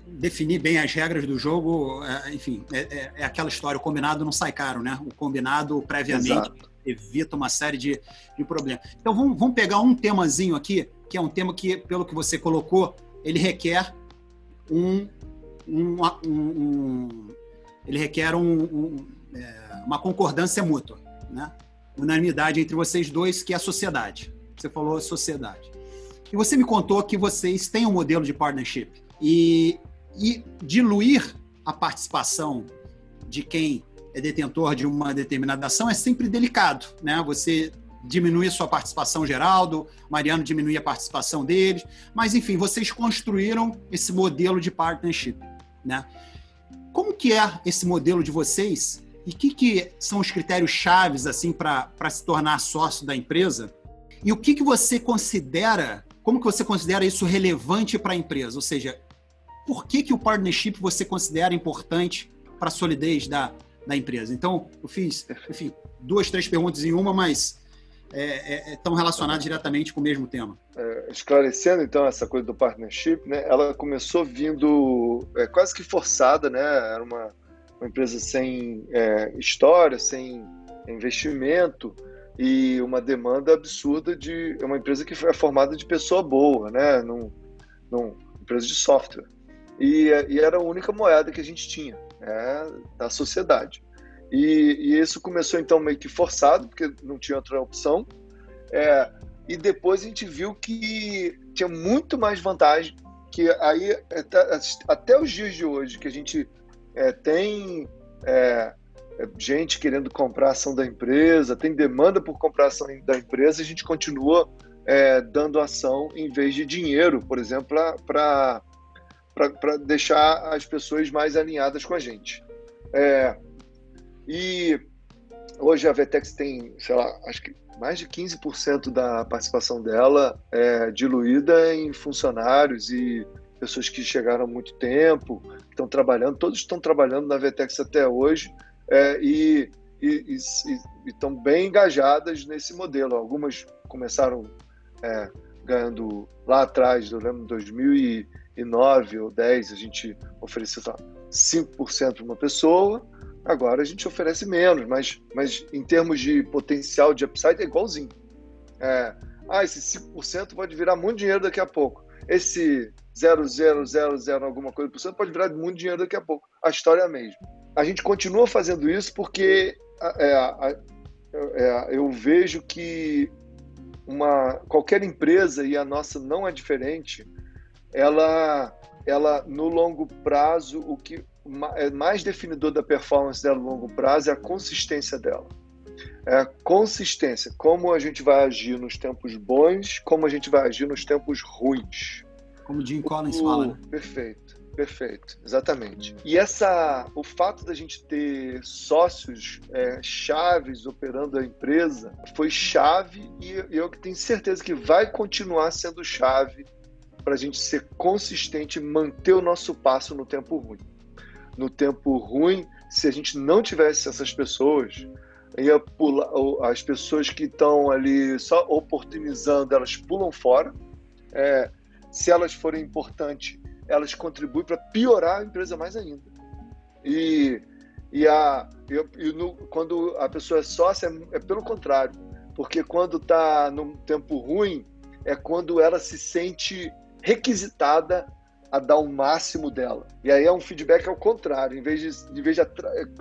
definir bem as regras do jogo, é, enfim, é, é, é, aquela história, o combinado não sai caro, né? O combinado previamente Exato. evita uma série de, de problemas. Então vamos, vamos pegar um temazinho aqui, que é um tema que, pelo que você colocou, ele requer um, um, um, um ele requer um, é, uma concordância mútua, né? Unanimidade entre vocês dois, que é a sociedade. Você falou sociedade. E você me contou que vocês têm um modelo de partnership. E, e diluir a participação de quem é detentor de uma determinada ação é sempre delicado, né? Você diminui a sua participação, Geraldo, Mariano diminui a participação deles, mas enfim, vocês construíram esse modelo de partnership, né? Como que é esse modelo de vocês E que, que são os critérios chaves assim para se tornar sócio da empresa? E o que, que você considera, como que você considera isso relevante para a empresa? Ou seja, por que, que o partnership você considera importante para a solidez da, da empresa? Então, eu fiz, enfim, duas, três perguntas em uma, mas é, é, estão relacionadas diretamente com o mesmo tema. É, esclarecendo então essa coisa do partnership, né? Ela começou vindo é, quase que forçada, né? Era uma, uma empresa sem é, história, sem investimento e uma demanda absurda de uma empresa que foi formada de pessoa boa, né? Num, num empresa de software e, e, era a única moeda que a gente tinha né? da sociedade. E, e, isso começou então meio que forçado, porque não tinha outra opção. É, e depois a gente viu que tinha muito mais vantagem, que aí até, até os dias de hoje, que a gente é, tem é, é, gente querendo comprar ação da empresa, tem demanda por comprar ação da empresa, a gente continua é, dando ação em vez de dinheiro, por exemplo, para deixar as pessoas mais alinhadas com a gente. É, e hoje a Vetex tem, sei lá, acho que mais de 15% da participação dela é diluída em funcionários e pessoas que chegaram há muito tempo, estão trabalhando, todos estão trabalhando na Vetex até hoje é, e, estão bem engajadas nesse modelo. Algumas começaram é, ganhando lá atrás, eu lembro, em 2009 ou 10, a gente ofereceu 5% para uma pessoa, Agora a gente oferece menos, mas, mas em termos de potencial de upside é igualzinho. É, ah, esse 5% pode virar muito dinheiro daqui a pouco. Esse 0,000 alguma coisa por cento pode virar muito dinheiro daqui a pouco. A história é a mesma. A gente continua fazendo isso porque é, é, eu vejo que uma, qualquer empresa, e a nossa não é diferente, ela, ela no longo prazo, o que é mais definidor da performance dela no longo prazo é a consistência dela. É a consistência, como a gente vai agir nos tempos bons, como a gente vai agir nos tempos ruins. Como Jim Collins o, fala. Né? Perfeito, perfeito, exatamente. E essa, o fato da gente ter sócios é, chaves operando a empresa foi chave e eu tenho certeza que vai continuar sendo chave para a gente ser consistente e manter o nosso passo no tempo ruim no tempo ruim, se a gente não tivesse essas pessoas, ia pular, as pessoas que estão ali só oportunizando, elas pulam fora. É, se elas forem importantes, elas contribuem para piorar a empresa mais ainda. E, e, a, e, e no, quando a pessoa é sócia, é, é pelo contrário. Porque quando está num tempo ruim, é quando ela se sente requisitada a dar o máximo dela. E aí é um feedback ao contrário, em vez de, em vez de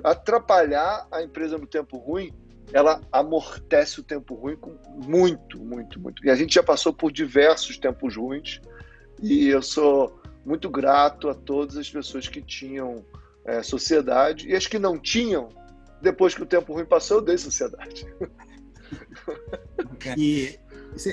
atrapalhar a empresa no tempo ruim, ela amortece o tempo ruim com muito, muito, muito. E a gente já passou por diversos tempos ruins e eu sou muito grato a todas as pessoas que tinham é, sociedade e as que não tinham, depois que o tempo ruim passou, eu dei sociedade. E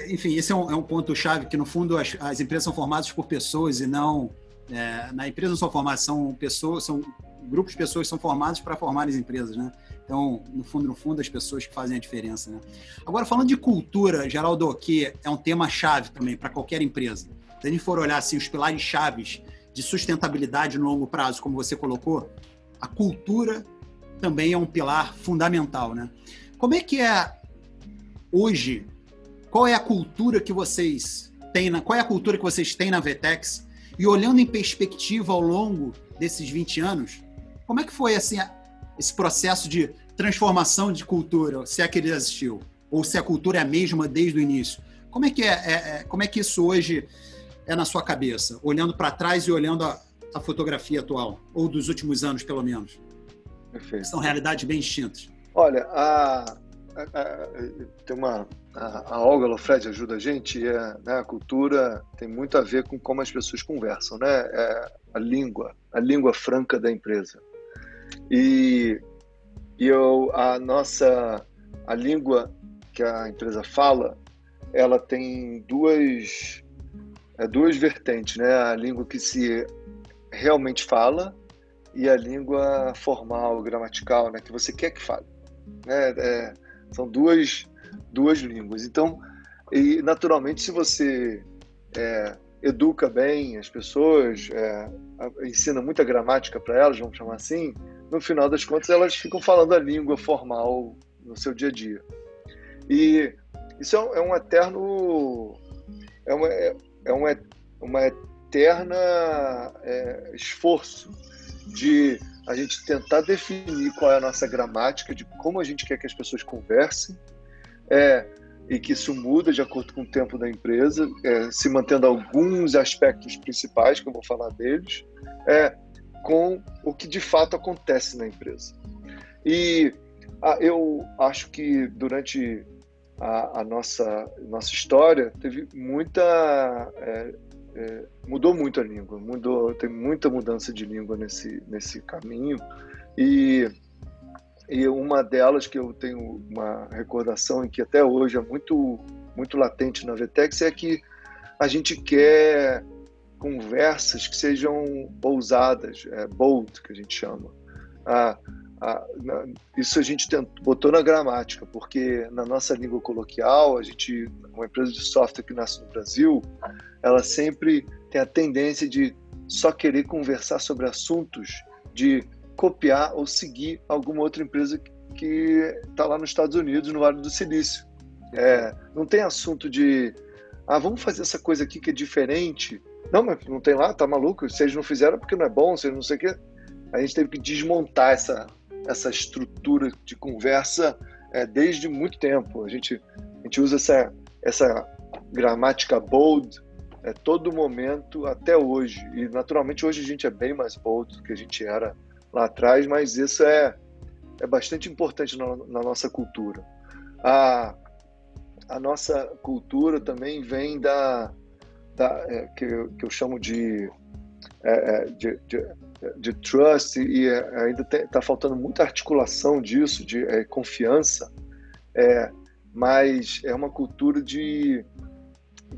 enfim, esse é um, é um ponto-chave que, no fundo, as, as, empresas são formadas por pessoas e não. É, na empresa não são formadas, são pessoas, são grupos de pessoas que são formados para formar as empresas, né? Então, no fundo, no fundo, as pessoas que fazem a diferença, né? Agora, falando de cultura, Geraldo, que é um tema chave também para qualquer empresa. Se a gente for olhar assim, os pilares chaves de sustentabilidade no longo prazo, como você colocou, a cultura também é um pilar fundamental, né? Como é que é hoje qual é a cultura que vocês têm na, qual é a cultura que vocês têm na Vetex? E olhando em perspectiva ao longo desses 20 anos, como é que foi assim esse processo de transformação de cultura, se é que ele existiu, ou se a cultura é a mesma desde o início? Como é que é, é, é como é que isso hoje é na sua cabeça, olhando para trás e olhando a, a, fotografia atual, ou dos últimos anos, pelo menos? Perfeito. São realidades bem distintas. Olha, a, tem uma a, a Olga Lofred ajuda a gente é, né, a cultura tem muito a ver com como as pessoas conversam né é a língua a língua franca da empresa e, e eu a nossa a língua que a empresa fala ela tem duas duas vertentes né a língua que se realmente fala e a língua formal, gramatical, né, que você quer que fale. Né? É, são duas, duas línguas. Então, e naturalmente, se você é, educa bem as pessoas, é, ensina muita gramática para elas, vamos chamar assim, no final das contas elas ficam falando a língua formal no seu dia a dia. E isso é um, é eterno. É uma, é uma, uma eterna é, esforço de a gente tentar definir qual é a nossa gramática, de como a gente quer que as pessoas conversem, é, e que isso muda de acordo com o tempo da empresa, é, se mantendo alguns aspectos principais, que eu vou falar deles, é, com o que de fato acontece na empresa. E a, eu acho que durante a, a, nossa, nossa história teve muita. É, é, mudou muito a língua, mudou, tem muita mudança de língua nesse, nesse caminho. E e uma delas que eu tenho uma recordação e que até hoje é muito, muito latente na Vetex é que a gente quer conversas que sejam ousadas, é, bold, que a gente chama. Ah, ah, isso a gente tentou, botou na gramática, porque na nossa língua coloquial, a gente, uma empresa de software que nasce no Brasil, ela sempre tem a tendência de só querer conversar sobre assuntos de copiar ou seguir alguma outra empresa que está lá nos Estados Unidos, no Vale do Silício. É, não tem assunto de, ah, vamos fazer essa coisa aqui que é diferente. Não, mas não tem lá, tá maluco? Se eles não fizeram porque não é bom, se eles não sei o quê. A gente teve que desmontar essa, essa estrutura de conversa é, desde muito tempo. A gente, a gente usa essa, essa gramática bold é, todo momento até hoje. E naturalmente hoje a gente é bem mais bold do que a gente era lá atrás, mas isso é, é bastante importante na, na nossa cultura. A, a nossa cultura também vem da, da é, que, que eu chamo de, é, é de, de, de, trust e é, ainda está faltando muita articulação disso, de é, confiança, é, mas é uma cultura de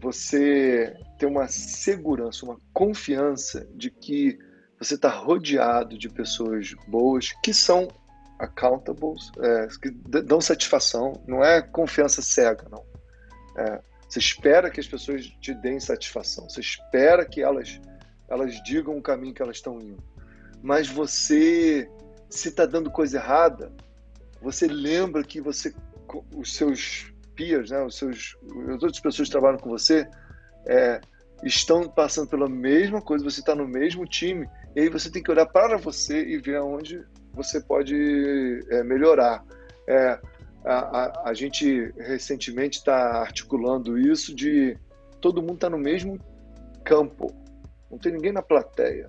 você ter uma segurança, uma confiança de que você está rodeado de pessoas boas que são accountables, é, que dão satisfação. Não é confiança cega, não. É, você espera que as pessoas te deem satisfação. Você espera que elas elas digam o caminho que elas estão indo. Mas você, se está dando coisa errada, você lembra que você, os seus peers, né, os seus, as outras pessoas que trabalham com você, é, estão passando pela mesma coisa, você está no mesmo time e aí você tem que olhar para você e ver aonde você pode é, melhorar. É, a, a, a, gente recentemente está articulando isso de todo mundo está no mesmo campo, não tem ninguém na plateia.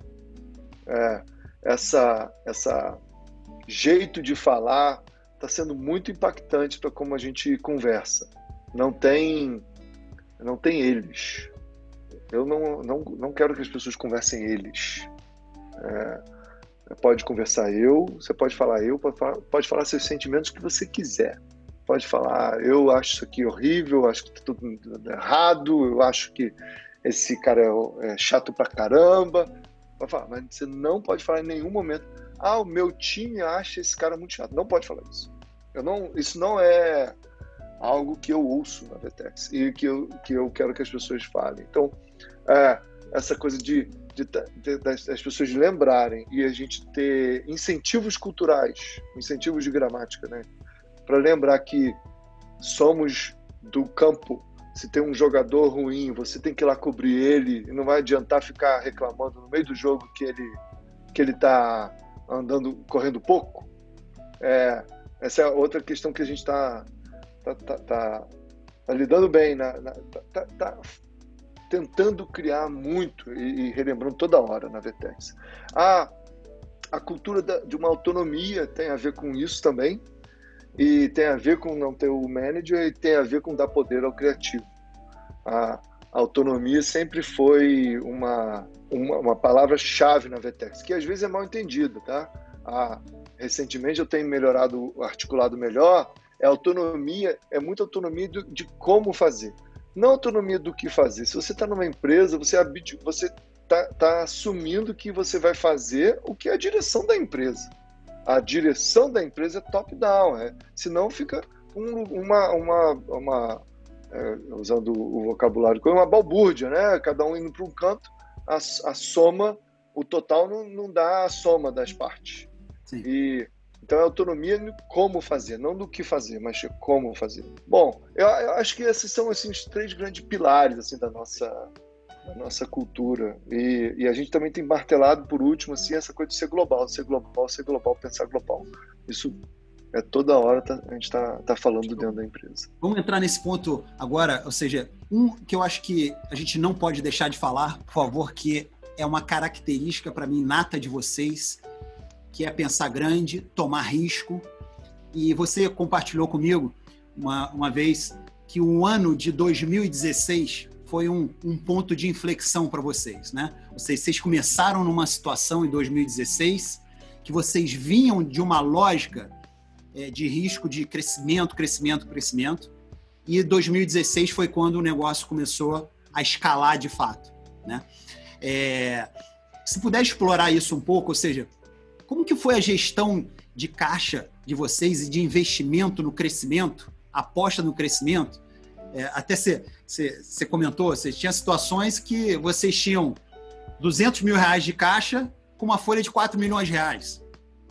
É, essa, essa jeito de falar está sendo muito impactante para como a gente conversa. Não tem, não tem eles. Eu não, não, não quero que as pessoas conversem eles. É, pode conversar eu, você pode falar eu, pode falar, pode falar seus sentimentos que você quiser. Pode falar, eu acho isso aqui horrível, acho que tá tudo errado, eu acho que esse cara é, é chato pra caramba. Pode falar, mas você não pode falar em nenhum momento, ah, o meu time acha esse cara muito chato. Não pode falar isso. Eu não, isso não é algo que eu ouço na Vetex e que eu, que eu quero que as pessoas falem. Então, é, essa coisa de de, de, das, pessoas lembrarem e a gente ter incentivos culturais, incentivos de gramática, né? Para lembrar que somos do campo. Se tem um jogador ruim, você tem que ir lá cobrir ele e não vai adiantar ficar reclamando no meio do jogo que ele que ele está andando, correndo pouco. É, essa é outra questão que a gente está tá, tá, tá, tá, lidando bem, na, na tá, tá tentando criar muito e, e relembrando toda hora na Vetex. A, a cultura da, de uma autonomia tem a ver com isso também, e tem a ver com não ter o manager e tem a ver com dar poder ao criativo. A, autonomia sempre foi uma, uma, uma palavra-chave na Vetex, que às vezes é mal entendida, tá? Recentemente eu tenho melhorado, articulado melhor, é autonomia, é muita autonomia de, de como fazer não autonomia do que fazer. Se você está numa empresa, você, você está tá assumindo que você vai fazer o que é a direção da empresa. A direção da empresa é top-down, é, senão fica um, uma, uma, uma é, usando o vocabulário, uma balbúrdia, né? Cada um indo para um canto, a, a soma, o total não, não dá a soma das partes. Sim. E então é autonomia no como fazer, não do que fazer, mas como fazer. Bom, eu, eu acho que esses são assim, os três grandes pilares assim da nossa da nossa cultura e, e, a gente também tem martelado por último assim essa coisa de ser global, ser global, ser global, pensar global. Isso é toda hora tá, a gente está tá falando dentro da empresa. Vamos entrar nesse ponto agora, ou seja, um que eu acho que a gente não pode deixar de falar, por favor, que é uma característica para mim nata de vocês, que é pensar grande, tomar risco. E você compartilhou comigo uma, uma vez que o ano de 2016 foi um, um ponto de inflexão para vocês, né? Vocês, vocês começaram numa situação em 2016 que vocês vinham de uma lógica é, de risco de crescimento, crescimento, crescimento, e 2016 foi quando o negócio começou a escalar de fato, né? É, se puder explorar isso um pouco, ou seja, como que foi a gestão de caixa de vocês e de investimento no crescimento, aposta no crescimento? É, até você comentou, você tinha situações que vocês tinham 200 mil reais de caixa com uma folha de 4 milhões de reais.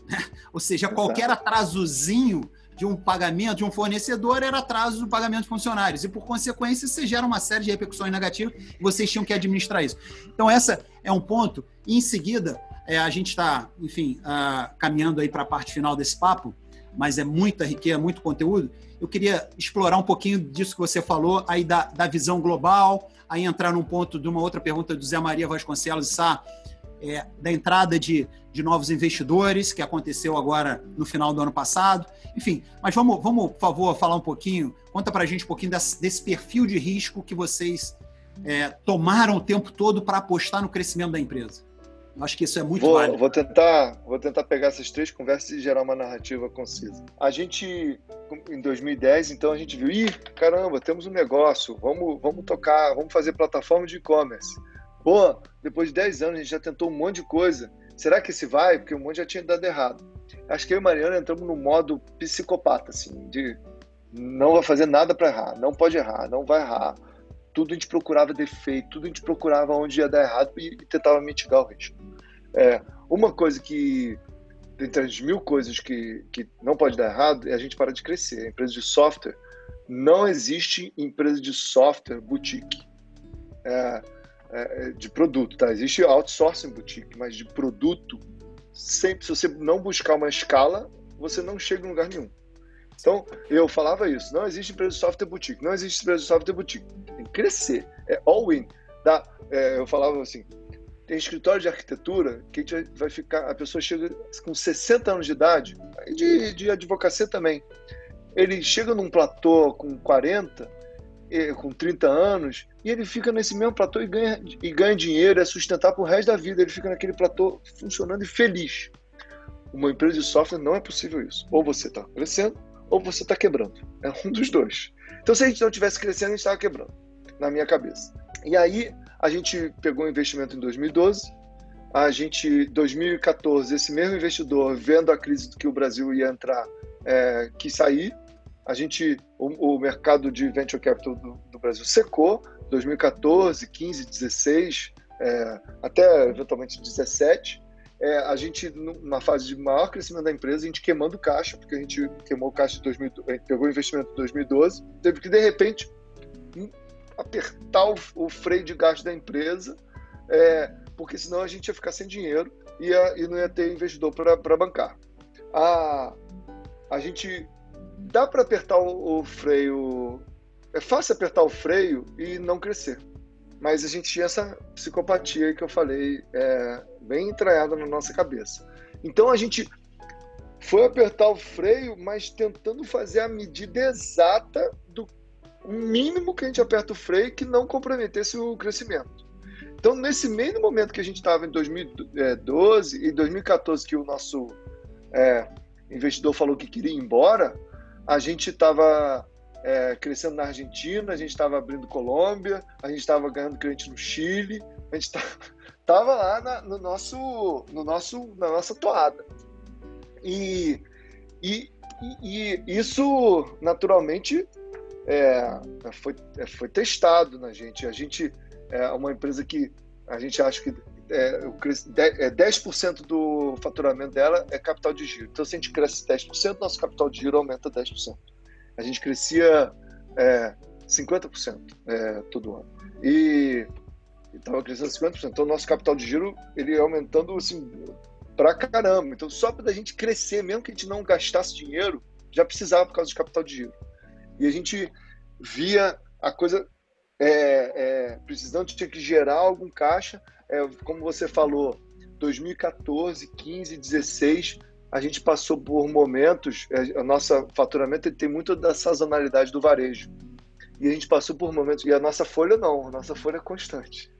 Né? Ou seja, qualquer atrasozinho de um pagamento de um fornecedor era atraso do pagamento de funcionários. E, por consequência, você gera uma série de repercussões negativas e vocês tinham que administrar isso. Então, essa é um ponto. E, em seguida, é, a gente está, enfim, uh, caminhando aí para a parte final desse papo, mas é muita riqueza, muito conteúdo. Eu queria explorar um pouquinho disso que você falou, aí da, da visão global, aí entrar num ponto de uma outra pergunta do Zé Maria Vasconcelos Sá, é, da entrada de, de novos investidores, que aconteceu agora no final do ano passado. Enfim, mas vamos, vamos por favor, falar um pouquinho, conta para a gente um pouquinho desse, desse, perfil de risco que vocês é, tomaram o tempo todo para apostar no crescimento da empresa. Acho que isso é muito vou, válido. Vou tentar, vou tentar pegar essas três conversas e gerar uma narrativa concisa. A gente, em 2010, então, a gente viu, ih, caramba, temos um negócio, vamos, vamos tocar, vamos fazer plataforma de e-commerce. Pô, depois de 10 anos a gente já tentou um monte de coisa. Será que esse vai? Porque um monte já tinha dado errado. Acho que eu e Mariana entramos no modo psicopata, assim, de não vai fazer nada para errar, não pode errar, não vai errar. Tudo a gente procurava defeito, tudo a gente procurava onde ia dar errado e, e tentava mitigar o risco. É, uma coisa que, dentre as mil coisas que, que não pode dar errado, é a gente parar de crescer. A empresa de software, não existe empresa de software boutique. É, é, é, de produto, tá? Existe outsourcing boutique, mas de produto, sempre, se você não buscar uma escala, você não chega em lugar nenhum. Então, eu falava isso, não existe empresa de software boutique, não existe empresa de software boutique. Tem que crescer, é all-in. Tá? É, eu falava assim, tem escritório de arquitetura que vai ficar, a pessoa chega com 60 anos de idade, de, de advocacia também. Ele chega num platô com 40, com 30 anos, e ele fica nesse mesmo platô e ganha, e ganha dinheiro, é sustentar pro resto da vida. Ele fica naquele platô funcionando e feliz. Uma empresa de software não é possível isso. Ou você está crescendo, ou você está quebrando. É um dos dois. Então, se a gente não tivesse crescendo, a gente estava quebrando, na minha cabeça. E aí, a gente pegou um investimento em 2012. A gente, 2014, esse mesmo investidor, vendo a crise que o Brasil ia entrar, é, quis sair. A gente, o, o mercado de venture capital do, do, Brasil secou. 2014, 15, 16, é, até eventualmente 17. É, a gente, na fase de maior crescimento da empresa, a gente queimando caixa, porque a gente queimou caixa de 2000, pegou investimento em 2012, teve que, de repente, apertar o, o freio de gasto da empresa, é, porque senão a gente ia ficar sem dinheiro e, ia, e não ia ter investidor para bancar. A, a gente dá para apertar o, o, freio, é fácil apertar o freio e não crescer. Mas a gente tinha essa psicopatia que eu falei, é, bem entranhada na nossa cabeça. Então a gente foi apertar o freio, mas tentando fazer a medida exata do mínimo que a gente aperta o freio que não comprometesse o crescimento. Então, nesse mesmo momento que a gente estava em 2012 e 2014, que o nosso é, investidor falou que queria ir embora, a gente estava é, crescendo na Argentina, a gente estava abrindo Colômbia, a gente estava ganhando cliente no Chile, a gente estava lá na, no nosso, no nosso, na nossa toada. E, e, e isso, naturalmente, é, foi, é, foi testado na gente. A gente é uma empresa que a gente acha que é, 10% é, do faturamento dela é capital de giro. Então, se a gente cresce 10%, nosso capital de giro aumenta 10%. A gente crescia é, 50% é, todo ano. E estava crescendo 50%. Então, nosso capital de giro ele ia aumentando assim, pra caramba. Então, só para a gente crescer, mesmo que a gente não gastasse dinheiro, já precisava por causa de capital de giro. E a gente via a coisa é, é, precisando, tinha que gerar algum caixa. É, como você falou, 2014, 15, 16, a gente passou por momentos, é, a nossa faturamento tem muito da sazonalidade do varejo. E a gente passou por momentos, e a nossa folha não, a nossa folha é constante.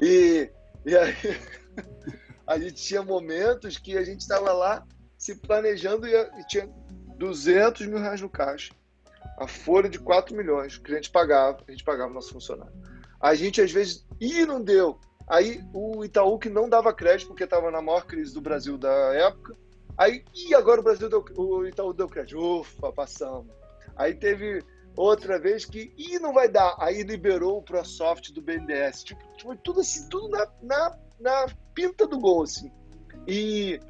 E, e aí a gente tinha momentos que a gente estava lá se planejando e, e tinha 200 mil reais no caixa. A folha de 4 milhões, o cliente pagava, a gente pagava o nosso funcionário. A gente às vezes, ih, não deu. Aí o Itaú que não dava crédito porque estava na maior crise do Brasil da época. Aí, e agora o Brasil deu, o Itaú deu crédito. Ufa, passamos. Aí teve outra vez que, ih, não vai dar. Aí liberou o ProSoft do BNDES. Tipo, tipo tudo assim, tudo na, na, na pinta do gol, assim. E,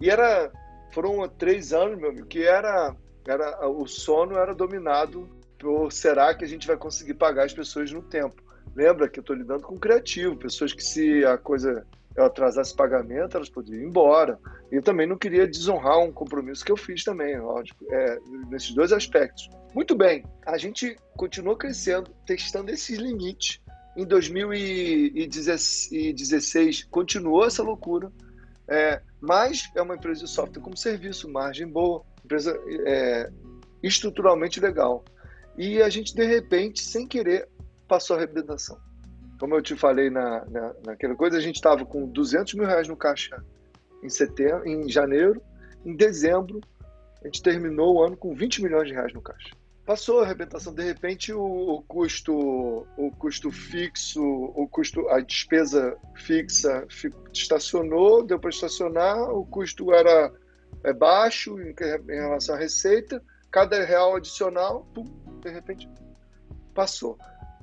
e era, foram três anos, meu amigo, que era, era o sono era dominado por será que a gente vai conseguir pagar as pessoas no tempo. Lembra que eu estou lidando com criativo, pessoas que se a coisa eu atrasasse pagamento, elas poderiam ir embora. Eu também não queria desonrar um compromisso que eu fiz também, lógico, é, nesses dois aspectos. Muito bem, a gente continuou crescendo, testando esses limites. Em 2016 continuou essa loucura, é, mas é uma empresa de software como serviço, margem boa, empresa é, estruturalmente legal. E a gente, de repente, sem querer, passou a arrebentação. Como eu te falei na, na, naquela coisa, a gente estava com 200 mil reais no caixa em, setembro, em janeiro. Em dezembro, a gente terminou o ano com 20 milhões de reais no caixa. Passou a arrebentação, de repente o, o custo, o custo fixo, o custo, a despesa fixa estacionou, deu para estacionar, o custo era é, baixo em, em relação à receita, cada real adicional, pum, de repente passou.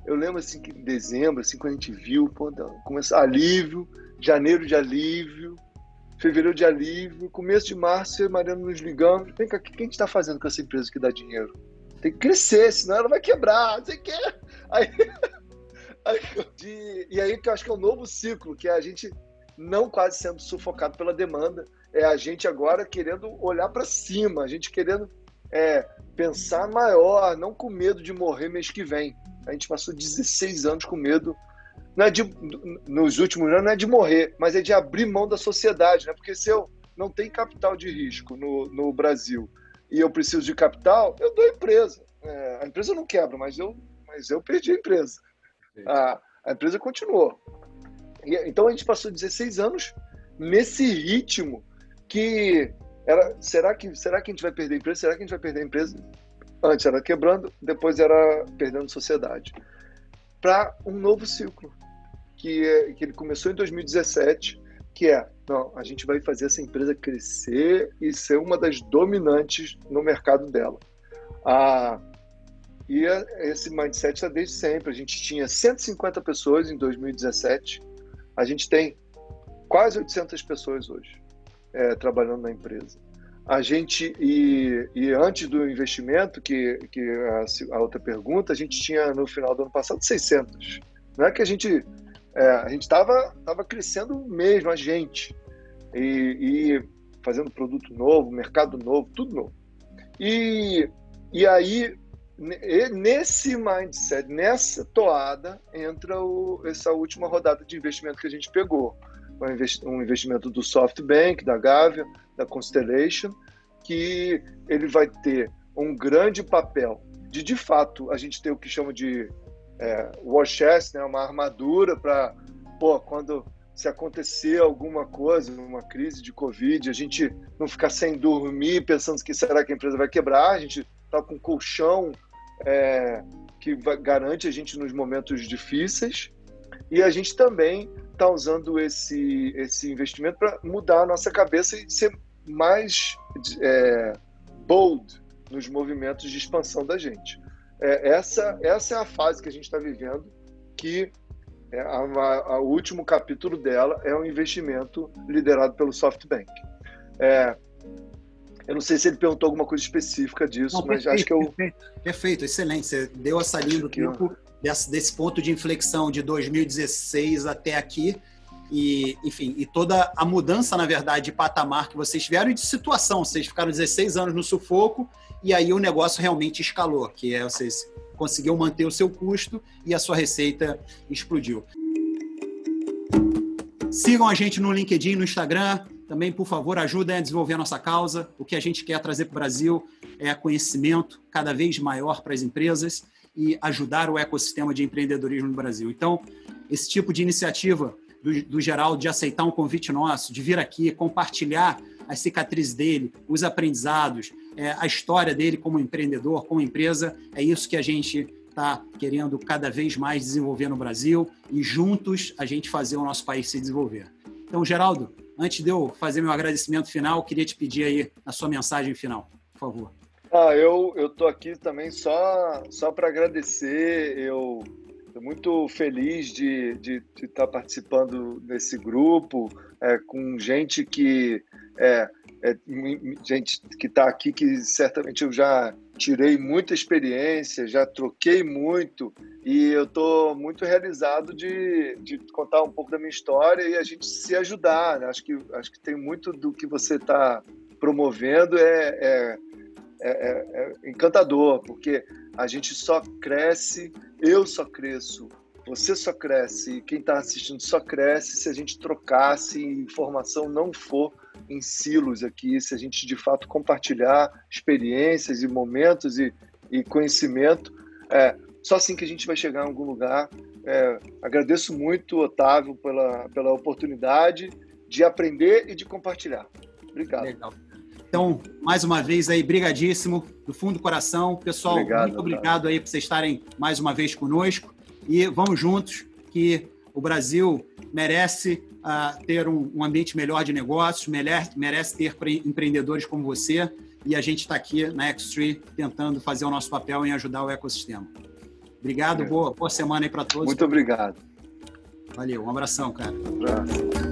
Eu lembro assim que em dezembro, assim, quando a gente viu, pô, começou alívio, janeiro de alívio, fevereiro de alívio, começo de março, eu e Mariano nos ligamos. Vem cá, o que a gente está fazendo com essa empresa que dá dinheiro? Tem que crescer, senão ela vai quebrar, não sei o quê. Aí, aí, de, e aí que eu acho que é um novo ciclo, que é a gente não quase sendo sufocado pela demanda, é a gente agora querendo olhar para cima, a gente querendo é, pensar maior, não com medo de morrer mês que vem. A gente passou 16 anos com medo, não é de, nos últimos anos, não é de morrer, mas é de abrir mão da sociedade, né? Porque se eu não tenho capital de risco no, no Brasil e eu preciso de capital, eu dou a empresa. É, a empresa não quebra, mas eu, mas eu perdi a empresa. A, a empresa continuou. Então a gente passou 16 anos nesse ritmo que era, será que será que a gente vai perder a empresa? Será que a gente vai perder a empresa? Antes era quebrando, depois era perdendo sociedade. Para um novo ciclo, que, é, que ele começou em 2017, que é, não, a gente vai fazer essa empresa crescer e ser uma das dominantes no mercado dela. Ah, e esse mindset está desde sempre. A gente tinha 150 pessoas em 2017, a gente tem quase 800 pessoas hoje é, trabalhando na empresa. A gente, e, e antes do investimento, que, que a, a, outra pergunta, a gente tinha no final do ano passado 600. Não é que a gente é, a gente estava tava crescendo mesmo, a gente, e, e, fazendo produto novo, mercado novo, tudo novo. E, e aí, nesse mindset, nessa toada, entra o, essa última rodada de investimento que a gente pegou. Um investimento do SoftBank, da Gavia, da Constellation, que ele vai ter um grande papel de, de fato, a gente ter o que chama de é, war chest, né, uma armadura para, pô, quando se acontecer alguma coisa, uma crise de Covid, a gente não ficar sem dormir pensando que será que a empresa vai quebrar, a gente está com colchão é, que garante a gente nos momentos difíceis E a gente também está usando esse, esse investimento para mudar a nossa cabeça e ser mais é, bold nos movimentos de expansão da gente. É, essa, essa é a fase que a gente está vivendo, que é a, a, a, o último capítulo dela é um investimento liderado pelo SoftBank. É, eu não sei se ele perguntou alguma coisa específica disso, não, mas perfeito, acho que eu. Perfeito, perfeito, excelente. Você deu a salinha do tempo desse, desse ponto de inflexão de 2016 até aqui. E, enfim, e toda a mudança, na verdade, de patamar que vocês tiveram e de situação. Vocês ficaram 16 anos no sufoco e aí o negócio realmente escalou, que é vocês conseguiu manter o seu custo e a sua receita explodiu. Sigam a gente no LinkedIn, no Instagram. Também, por favor, ajudem a desenvolver a nossa causa. O que a gente quer trazer para o Brasil é conhecimento cada vez maior para as empresas e ajudar o ecossistema de empreendedorismo no Brasil. Então, esse tipo de iniciativa do, do Geraldo de aceitar um convite nosso, de vir aqui, compartilhar as cicatrizes dele, os aprendizados, é, a história dele como empreendedor, como empresa, é isso que a gente está querendo cada vez mais desenvolver no Brasil e juntos a gente fazer o nosso país se desenvolver. Então, Geraldo, antes de eu fazer meu agradecimento final, queria te pedir aí a sua mensagem final, por favor. Ah, eu eu tô aqui também só só para agradecer. Eu estou muito feliz de, de, de estar tá participando desse grupo é, com gente que é, é gente que está aqui que certamente eu já tirei muita experiência, já troquei muito e eu estou muito realizado de, de contar um pouco da minha história e a gente se ajudar. Né? Acho que acho que tem muito do que você está promovendo é, é é, é, é encantador, porque a gente só cresce, eu só cresço, você só cresce, quem está assistindo só cresce se a gente trocasse informação, não for em silos aqui, se a gente de fato compartilhar experiências e momentos e, e conhecimento. É, só assim que a gente vai chegar em algum lugar. É, agradeço muito, Otávio, pela, pela oportunidade de aprender e de compartilhar. Obrigado. Legal. Então, mais uma vez aí, brigadíssimo, do fundo do coração. Pessoal, obrigado, muito obrigado aí por vocês estarem mais uma vez conosco. E vamos juntos, que o Brasil merece uh, ter um, um, ambiente melhor de negócios, merece, merece ter empreendedores como você. E a gente está aqui na X3 tentando fazer o nosso papel em ajudar o ecossistema. Obrigado, é. boa, boa semana aí para todos. Muito obrigado. Valeu, um abração, cara. Um abraço.